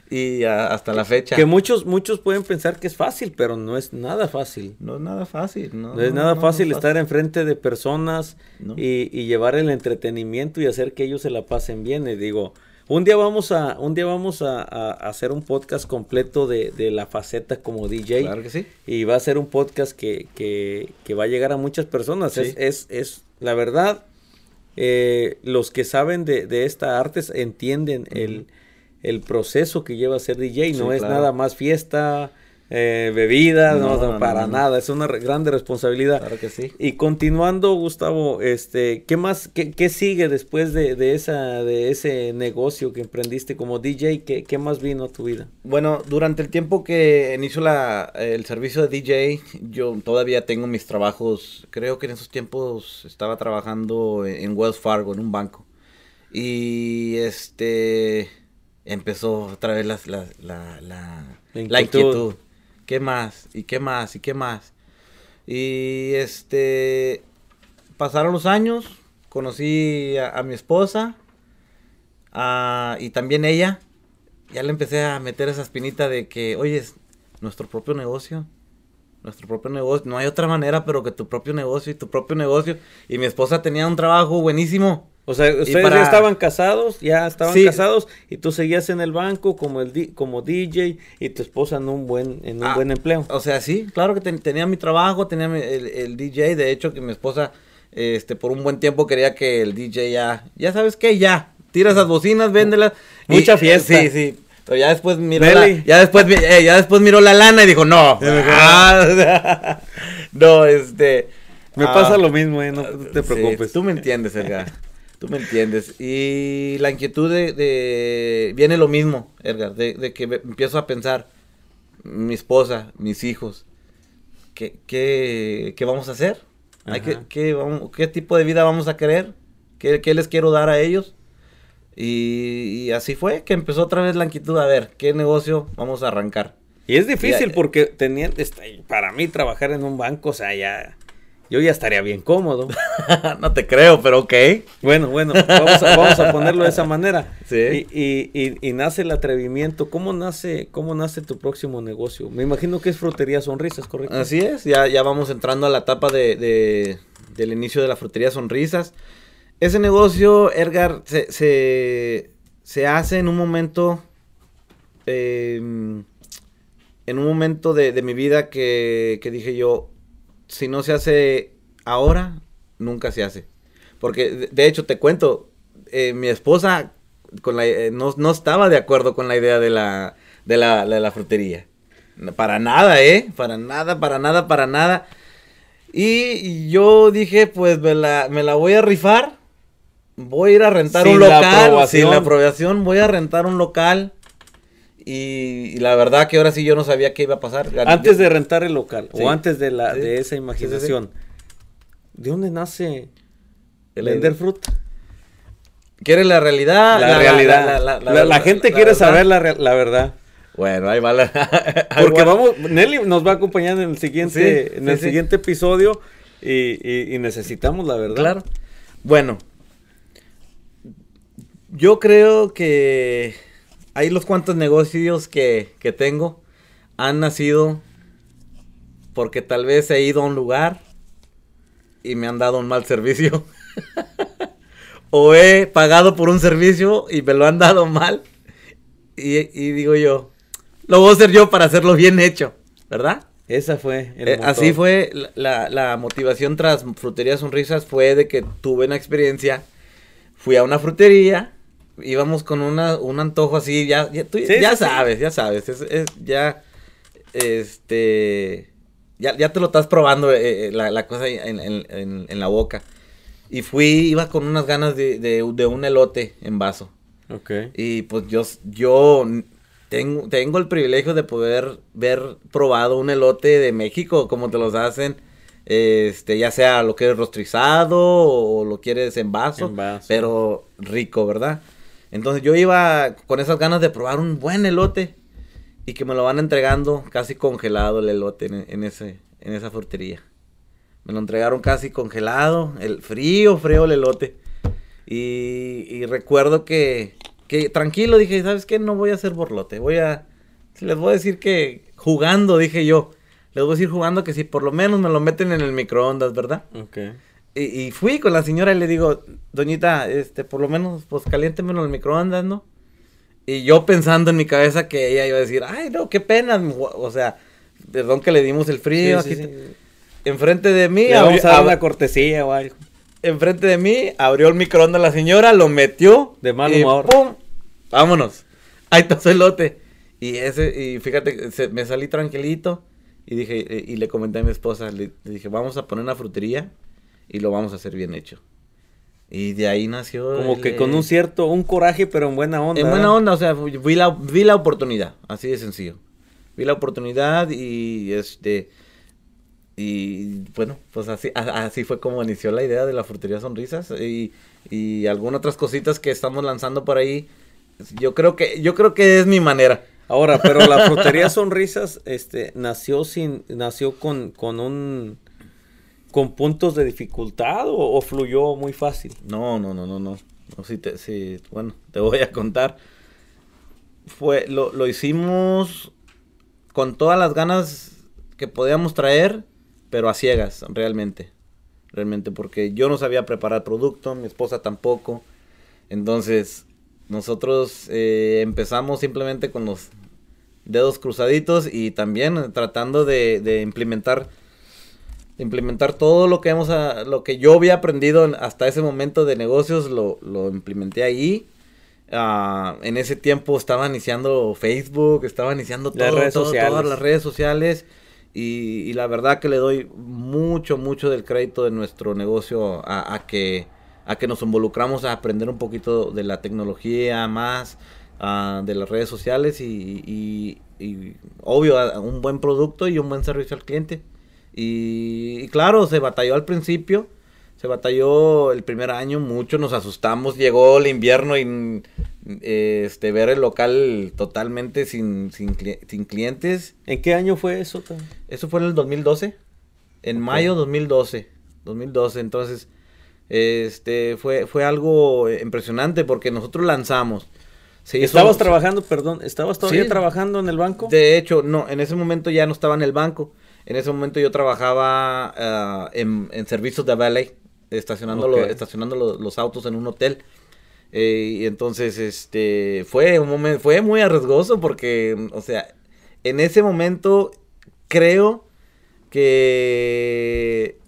y hasta la fecha. Que muchos, muchos pueden pensar que es fácil, pero no es nada fácil. No es nada fácil, no. es nada fácil estar enfrente de personas y, y, llevar el entretenimiento y hacer que ellos se la pasen bien. Y digo, un día vamos a, un día vamos a, hacer un podcast completo de, de, la faceta como DJ. Claro que sí. Y va a ser un podcast que, que, que va a llegar a muchas personas. Es, es, es, la verdad, eh, los que saben de, de esta arte entienden el el proceso que lleva a ser DJ. no es nada más fiesta, eh, bebida, no, para nada. Es una grande responsabilidad. Claro que sí. Y continuando, Gustavo, este, ¿qué más, qué, sigue después de, esa, de ese negocio que emprendiste como DJ? ¿Qué, ¿Qué, más vino a tu vida? Bueno, durante el tiempo que inició la, el servicio de DJ, yo todavía tengo mis trabajos. Creo que en esos tiempos estaba trabajando en Wells Fargo, en un banco. Y este empezó otra vez la, la, la, inquietud. ¿Qué más? ¿Y qué más? ¿Y qué más? Y este, pasaron los años, conocí a, mi esposa y también ella. Ya le empecé a meter esa espinita de que, oye, nuestro propio negocio. Nuestro propio negocio. No hay otra manera, pero que tu propio negocio y tu propio negocio. Y mi esposa tenía un trabajo buenísimo o sea, ustedes ya estaban casados, ya estaban casados y tú seguías en el banco como el como DJ y tu esposa en un buen en un ah, buen empleo. O sea, sí, claro que tenía mi trabajo, tenía el, DJ, de hecho que mi esposa este por un buen tiempo quería que el DJ ya ya sabes qué, ya tira esas bocinas, véndelas. Mucha fiesta. Sí, sí. Pero ya después miró la, ya después ya después miró la lana y dijo, "No." [laughs] [laughs] no, este Me pasa lo mismo, eh, no te preocupes. tú me entiendes, Edgar. Tú me entiendes. Y la inquietud de, viene lo mismo, Edgar, de, que empiezo a pensar, mi esposa, mis hijos, ¿qué, qué, qué vamos a hacer? Hay que, qué, vamos, ¿Qué tipo de vida vamos a querer? ¿Qué, ¿Qué, les quiero dar a ellos? Y, así fue que empezó otra vez la inquietud, a ver, ¿qué negocio vamos a arrancar? Y es difícil porque tenía, este, para mí trabajar en un banco, o sea, ya yo ya estaría bien cómodo. [laughs] no te creo, pero ok. Bueno, bueno, vamos a, ponerlo de esa manera. Sí. Y, nace el atrevimiento. ¿Cómo nace, ¿Cómo nace tu próximo negocio? Me imagino que es Frutería Sonrisas, ¿correcto? Así es, ya, ya vamos entrando a la etapa de, del inicio de la Frutería Sonrisas. Ese negocio, Edgar, se, se, hace en un momento... Em, en un momento de, de mi vida que, que dije yo, si no se hace ahora, nunca se hace. Porque, de hecho, te cuento, eh, mi esposa con la, eh, no, estaba de acuerdo con la idea de la, de la, de la frutería. Para nada, ¿eh? Para nada, para nada, para nada. Y yo dije, pues me la, me la voy a rifar. Voy a ir a rentar un local. sin la aprobación, voy a rentar un local. Y, la verdad que ahora sí yo no sabía qué iba a pasar. Antes de rentar el local o antes de, la, de esa imaginación, ¿de dónde nace el vender fruta? ¿Quiere la realidad? La, realidad. La, gente quiere saber la, verdad. Bueno, ahí va la... [laughs] Porque vamos, Nelly nos va a acompañar en el siguiente, en el siguiente episodio y, y necesitamos la verdad. Claro. Bueno, yo creo que hay los cuantos negocios que, tengo han nacido porque tal vez he ido a un lugar y me han dado un mal servicio. [laughs] o he pagado por un servicio y me lo han dado mal. Y, digo yo, lo voy a hacer yo para hacerlo bien hecho, ¿verdad? Esa fue. Eh, así fue la, la, motivación tras Frutería Sonrisas fue de que tuve una experiencia. Fui a una frutería íbamos con una, un antojo así, ya, ya, ya sabes, ya sabes, es, ya, este, ya, ya te lo estás probando eh, eh, la, la, cosa en, en, en, la boca. Y fui, iba con unas ganas de, de, de, un elote en vaso. Ok. Y pues yo, yo tengo, tengo el privilegio de poder ver probado un elote de México, como te los hacen este, ya sea lo quieres rostrizado o lo quieres en vaso, en vaso, pero rico, ¿verdad? Entonces yo iba con esas ganas de probar un buen elote y que me lo van entregando casi congelado el elote en, ese, en esa frutería. Me lo entregaron casi congelado, el frío, frío el elote. Y, recuerdo que, que tranquilo dije, ¿sabes qué? No voy a hacer borlote, voy a... Les voy a decir que jugando, dije yo. Les voy a decir jugando que si por lo menos me lo meten en el microondas, ¿verdad? Ok. Y, fui con la señora y le digo, doñita, este, por lo menos, pues caliéntemelo el microondas, ¿no? Y yo pensando en mi cabeza que ella iba a decir, ay, no, qué pena, o sea, perdón que le dimos el frío. Enfrente de mí. vamos a dar una cortesía o algo. Enfrente de mí, abrió el microondas la señora, lo metió. De mal humor. ¡Pum! Vámonos. Ahí está el lote. Y ese, y fíjate, me salí tranquilito. Y dije, y le comenté a mi esposa, le dije, vamos a poner una frutería y lo vamos a hacer bien hecho. Y de ahí nació. Como que con un cierto, un coraje, pero en buena onda. En buena onda, o sea, vi la, vi la oportunidad, así de sencillo. Vi la oportunidad y este. Y bueno, pues así, así fue como inició la idea de la frutería Sonrisas y, y algunas otras cositas que estamos lanzando por ahí. Yo creo que, yo creo que es mi manera. Ahora, pero la [laughs] frutería Sonrisas, este, nació sin, nació con, con un con puntos de dificultad o, fluyó muy fácil? No, no, no, no, no. no sí, te, sí, bueno, te voy a contar. Fue, lo, lo hicimos con todas las ganas que podíamos traer, pero a ciegas, realmente. Realmente, porque yo no sabía preparar producto, mi esposa tampoco. Entonces, nosotros eh, empezamos simplemente con los dedos cruzaditos y también tratando de, de implementar implementar todo lo que hemos lo que yo había aprendido hasta ese momento de negocios lo, lo implementé ahí ah, en ese tiempo estaba iniciando Facebook estaba iniciando todo, las sociales. todas las redes sociales Y, la verdad que le doy mucho, mucho del crédito de nuestro negocio a, que, a que nos involucramos a aprender un poquito de la tecnología más, de las redes sociales y, obvio, un buen producto y un buen servicio al cliente. Y, claro, se batalló al principio, se batalló el primer año mucho, nos asustamos, llegó el invierno y este, ver el local totalmente sin, sin, clientes. ¿En qué año fue eso? Eso fue en el 2012, en mayo 2012, 2012, entonces este fue, fue algo impresionante porque nosotros lanzamos. ¿Estabas trabajando, perdón, estabas todavía trabajando en el banco? De hecho, no, en ese momento ya no estaba en el banco. En ese momento yo trabajaba ah, en, servicios de valet, estacionando, estacionando los autos en un hotel. Eh, y entonces, este, fue un momento, fue muy arriesgoso porque, o sea, en ese momento creo que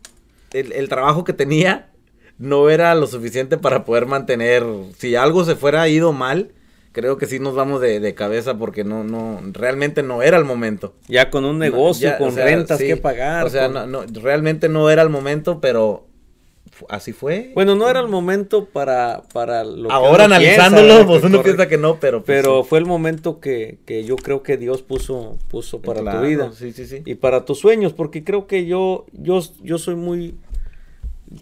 el, trabajo que tenía no era lo suficiente para poder mantener, si algo se fuera ido mal, creo que sí nos vamos de, cabeza porque no, no, realmente no era el momento. Ya con un negocio, con rentas que pagar. O sea, no, realmente no era el momento, pero así fue. Bueno, no era el momento para, para lo Ahora analizándolo, pues uno piensa que no, pero... Pues pero fue el momento que, que, yo creo que Dios puso, puso para tu vida. Sí, sí, sí. Y para tus sueños, porque creo que yo, yo, yo soy muy...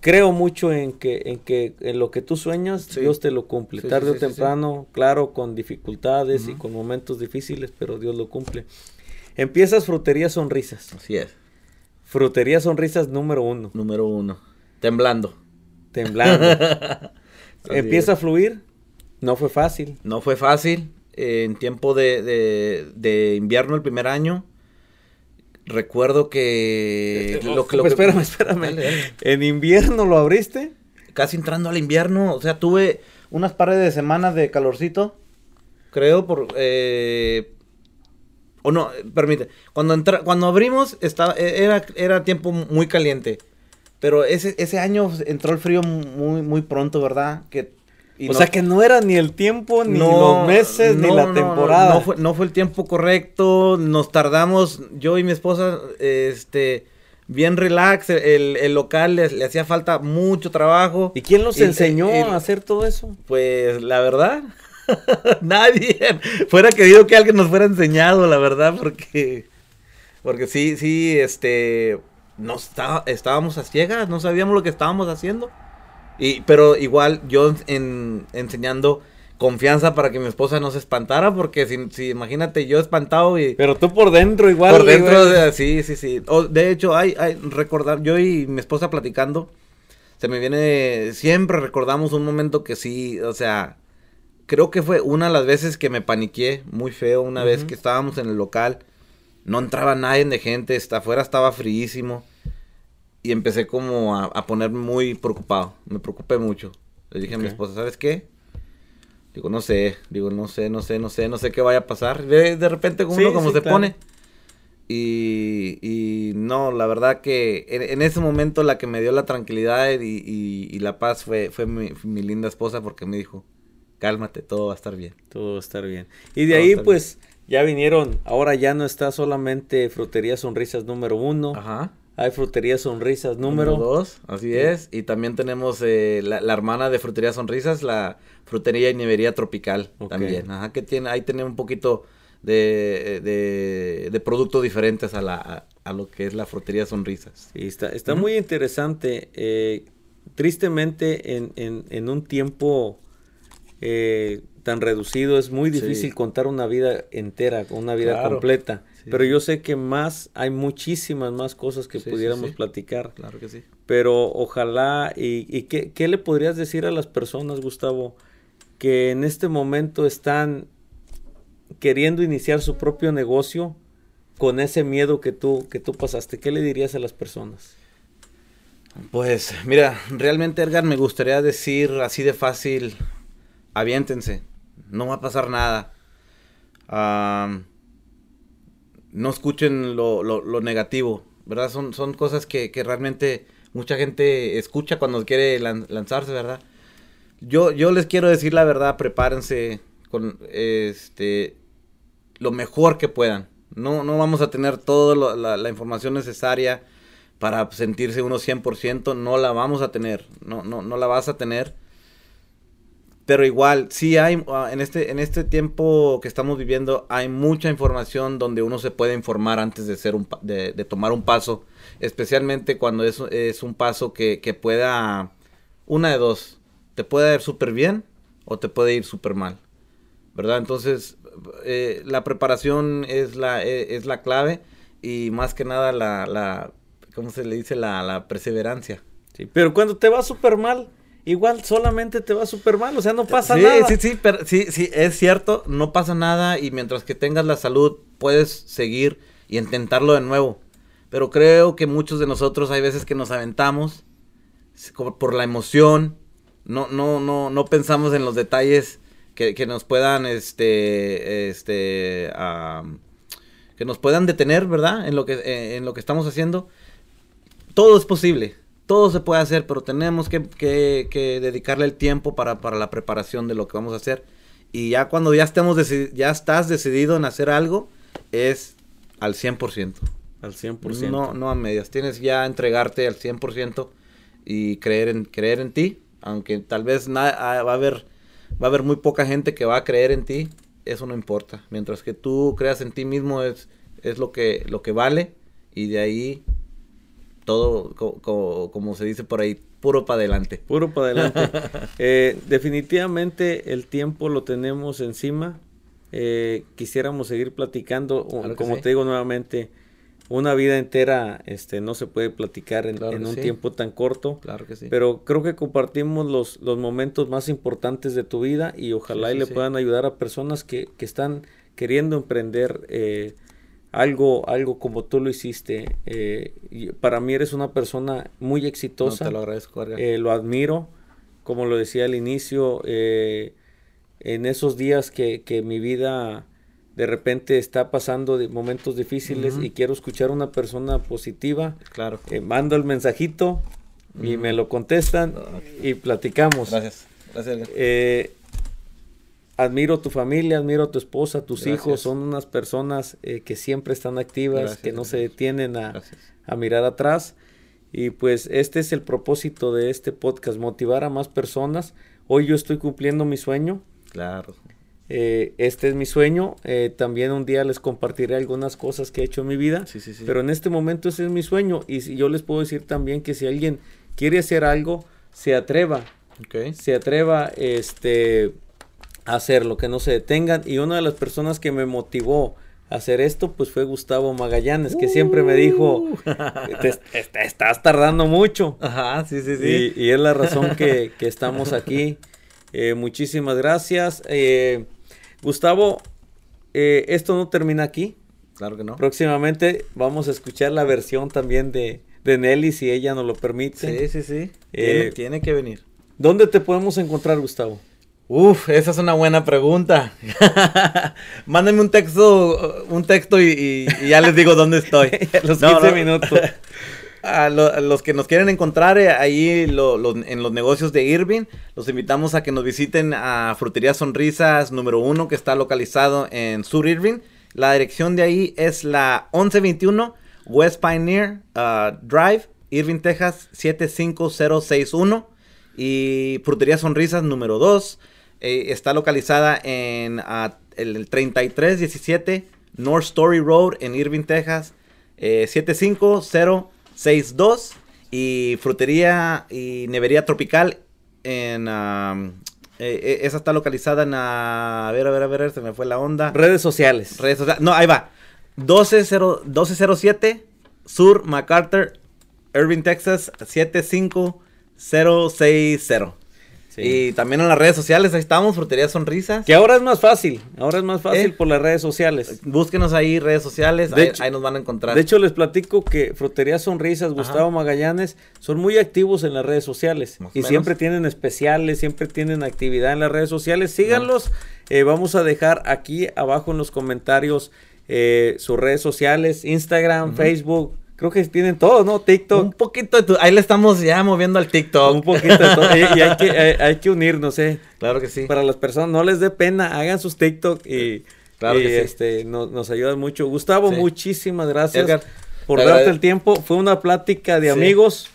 Creo mucho en que, en que en lo que tú sueñas, Dios te lo cumple. Tarde o temprano, claro, con dificultades y con momentos difíciles, pero Dios lo cumple. Empiezas Frutería Sonrisas. Así es. Frutería Sonrisas número uno. Número uno. Temblando. Temblando. [laughs] Empieza a fluir. No fue fácil. No fue fácil. en tiempo de, invierno el primer año, recuerdo que... Eh, lo, que, espérame, [laughs] espérame. ¿En invierno lo abriste? Casi entrando al invierno. O sea, tuve unas pares de semanas de calorcito. Creo por... Eh, o no, permite. Cuando, entra, cuando abrimos estaba, era, era tiempo muy caliente. Pero ese, ese año entró el frío muy, muy pronto, ¿verdad? Que, o sea que no era ni el tiempo, ni los meses, ni la temporada. No, fue, no fue el tiempo correcto. Nos tardamos, yo y mi esposa, este bien relax, el, local le, hacía falta mucho trabajo. ¿Y quién nos enseñó a hacer todo eso? Pues la verdad, [laughs] nadie. Fuera querido que alguien nos fuera enseñado, la verdad, porque, porque sí, sí, este, no está, estábamos a ciegas, no sabíamos lo que estábamos haciendo. Y, pero igual yo en, enseñando confianza para que mi esposa no se espantara, porque si, si imagínate yo espantado y... Pero tú por dentro igual. Por dentro, sí, sí, sí. de hecho, hay, hay, recordar, yo y mi esposa platicando, se me viene, siempre recordamos un momento que sí, o sea, creo que fue una de las veces que me paniqué muy feo, una vez que estábamos en el local no entraba nadie de gente, hasta afuera estaba fríísimo. Y empecé como a, ponerme muy preocupado, me preocupé mucho. Le dije a mi esposa, ¿sabes qué? Digo, no sé, digo, no sé, no sé, no sé, no sé qué vaya a pasar. De, de repente uno como se pone. Y, y, no, la verdad que en, ese momento la que me dio la tranquilidad y, y, la paz fue, fue mi, mi, linda esposa porque me dijo, cálmate, todo va a estar bien. Todo va a estar bien. Y de ahí pues ya vinieron, ahora ya no está solamente Frutería Sonrisas número uno. Ajá. Hay Frutería Sonrisas número, dos, así es. Y también tenemos eh, la, hermana de Frutería Sonrisas, la Frutería y Nevería Tropical también. Ajá, que tiene, ahí tiene un poquito de, de, de productos diferentes a, la, a, lo que es la Frutería Sonrisas. Sí, está, está muy interesante. Eh, tristemente, en, en, en, un tiempo eh, tan reducido, es muy difícil contar una vida entera, una vida completa. Pero yo sé que más, hay muchísimas más cosas que pudiéramos platicar. Claro que sí. Pero ojalá, y, y qué, qué, le podrías decir a las personas, Gustavo, que en este momento están queriendo iniciar su propio negocio con ese miedo que tú, que tú pasaste? ¿Qué le dirías a las personas? Pues mira, realmente Edgar me gustaría decir así de fácil, aviéntense, no va a pasar nada. No escuchen lo, negativo, ¿verdad? Son, son cosas que, realmente mucha gente escucha cuando quiere lanzarse, ¿verdad? Yo, yo les quiero decir la verdad, prepárense con este lo mejor que puedan. No, no vamos a tener toda la, la, información necesaria para sentirse uno 100%, no la vamos a tener, no, no, no la vas a tener. Pero igual, sí hay, ah, en este, en este tiempo que estamos viviendo, hay mucha información donde uno se puede informar antes de, ser un, de, de tomar un paso, especialmente cuando es, es un paso que, que pueda, una de dos, te puede ir súper bien o te puede ir súper mal, ¿verdad? Entonces, eh, la preparación es la, e, es la clave y más que nada la, ¿cómo se le dice? La, la perseverancia. Sí, pero cuando te va súper mal, igual solamente te va súper mal, o sea, no pasa nada. Sí, sí, pero sí, sí, es cierto, no pasa nada y mientras que tengas la salud puedes seguir y intentarlo de nuevo. Pero creo que muchos de nosotros hay veces que nos aventamos por la emoción, no, no, no, no pensamos en los detalles que, nos puedan, este, este, que nos puedan detener, ¿verdad? En lo que, en lo que estamos haciendo. Todo es posible, todo se puede hacer, pero tenemos que, que, dedicarle el tiempo para, para, la preparación de lo que vamos a hacer. Y ya cuando ya estemos, ya estás decidido en hacer algo, es al 100%. Al 100%. No, no a medias. Tienes ya entregarte al 100% y creer en, creer en ti. Aunque tal vez ah, va a haber va a haber muy poca gente que va a creer en ti, eso no importa. Mientras que tú creas en ti mismo es, es lo, que, lo que vale y de ahí todo, como se dice por ahí, puro para adelante. Puro para adelante. [laughs] Eh, definitivamente el tiempo lo tenemos encima. Eh, quisiéramos seguir platicando, como te digo nuevamente, una vida entera este, no se puede platicar en, un tiempo tan corto. Claro que sí. Pero creo que compartimos los, los momentos más importantes de tu vida y ojalá y le puedan ayudar a personas que, que están queriendo emprender eh, algo, algo como tú lo hiciste. Eh, para mí eres una persona muy exitosa. te lo agradezco, eh, Lo admiro. Como lo decía al inicio, en esos días que, que mi vida de repente está pasando de momentos difíciles y quiero escuchar a una persona positiva, claro. Eh, mando el mensajito y me lo contestan y platicamos. Gracias. Gracias. Admiro tu familia, admiro tu esposa, tus hijos, son unas personas eh, que siempre están activas, que no se detienen a, a mirar atrás. Y pues este es el propósito de este podcast, motivar a más personas. Hoy yo estoy cumpliendo mi sueño. Claro. Eh, este es mi sueño. Eh, también un día les compartiré algunas cosas que he hecho en mi vida. Pero en este momento ese es mi sueño. Y si, yo les puedo decir también que si alguien quiere hacer algo, se atreva. Se atreva este, hacerlo, que no se detengan. Y una de las personas que me motivó a hacer esto, pues fue Gustavo Magallanes, que siempre me dijo, uh. estás tardando mucho. Ajá, sí, sí, sí. Y, es la razón que, estamos aquí. Eh, muchísimas gracias. Gustavo, eh, esto no termina aquí. Claro que no. Próximamente vamos a escuchar la versión también de, de Nelly, si ella nos lo permite. Sí, sí, sí. Eh, tiene, que venir. ¿Dónde te podemos encontrar, Gustavo? Uf, esa es una buena pregunta. [laughs] Mándenme un texto, un texto y, ya les digo dónde estoy. [laughs] los 15 minutos. [laughs] a, los que nos quieren encontrar eh, ahí en los negocios de Irving, los invitamos a que nos visiten a Frutería Sonrisas número uno que está localizado en Sur Irving. La dirección de ahí es la 1121 West Pioneer uh, Drive, Irving, Texas 75061. Y Frutería Sonrisas número 2 eh, está localizada en uh, el 3317 North Story Road en Irving, Texas eh, 75061. 62 y frutería y nevería tropical en eh, eh, esa está localizada en a ver a ver a ver se me fue la onda. Redes sociales. Redes sociales no ahí va. 1207 Sur MacArthur Irving Texas 75060 y también en las redes sociales, ahí estamos, Frutería Sonrisas. Que ahora es más fácil, ahora es más fácil eh, por las redes sociales. Búsquenos ahí, redes sociales, ahí, nos van a encontrar. De hecho, les platico que Frutería Sonrisas, Gustavo Magallanes, son muy activos en las redes sociales. y siempre tienen especiales, siempre tienen actividad en las redes sociales. Síganlos, eh, vamos a dejar aquí abajo en los comentarios eh, sus redes sociales, Instagram, Facebook. Creo que tienen todo, ¿no? TikTok. Un poquito de tu... Ahí le estamos ya moviendo al TikTok. Un poquito de todo. [laughs] y, hay, que, hay, que unirnos, ¿eh? Claro que sí. Para las personas, no les dé pena, hagan sus TikTok y Claro que sí. este, nos, nos ayuda mucho. Gustavo, muchísimas gracias por darte el tiempo. Fue una plática de amigos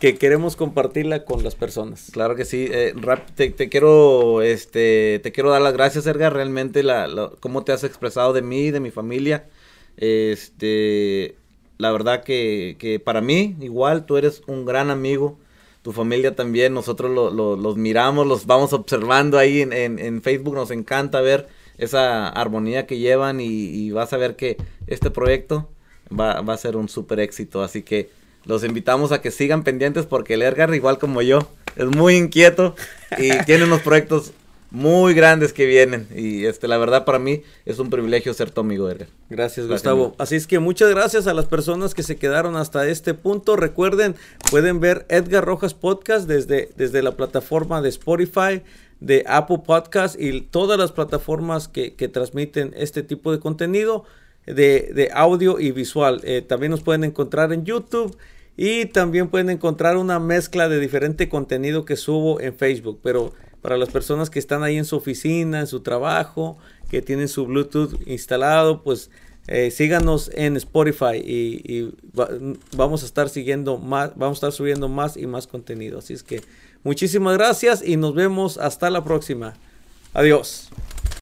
que queremos compartirla con las personas. Claro que sí. Eh, te, quiero, este, te quiero dar las gracias, Edgar. Realmente la, cómo te has expresado de mí, de mi familia. Este, la verdad que, que para mí, igual, tú eres un gran amigo tu familia también, nosotros los miramos, los vamos observando ahí en, en, Facebook, nos encanta ver esa armonía que llevan y, vas a ver que este proyecto va, va a ser un súper éxito, así que los invitamos a que sigan pendientes porque el Edgar, igual como yo, es muy inquieto y [laughs] tiene unos proyectos muy grandes que vienen. Y este, la verdad, para mí es un privilegio ser tu amigo, Edgar. Gracias, Gustavo. Así es que muchas gracias a las personas que se quedaron hasta este punto. Recuerden, pueden ver Edgar Rojas Podcast desde, desde la plataforma de Spotify, de Apple Podcast y todas las plataformas que, transmiten este tipo de contenido de, audio y visual. Eh, también nos pueden encontrar en YouTube. Y también pueden encontrar una mezcla de diferente contenido que subo en Facebook. Pero para las personas que están ahí en su oficina, en su trabajo, que tienen su Bluetooth instalado, pues eh, síganos en Spotify y, vamos a estar siguiendo más, vamos a estar subiendo más y más contenido. Así es que muchísimas gracias y nos vemos hasta la próxima. Adiós.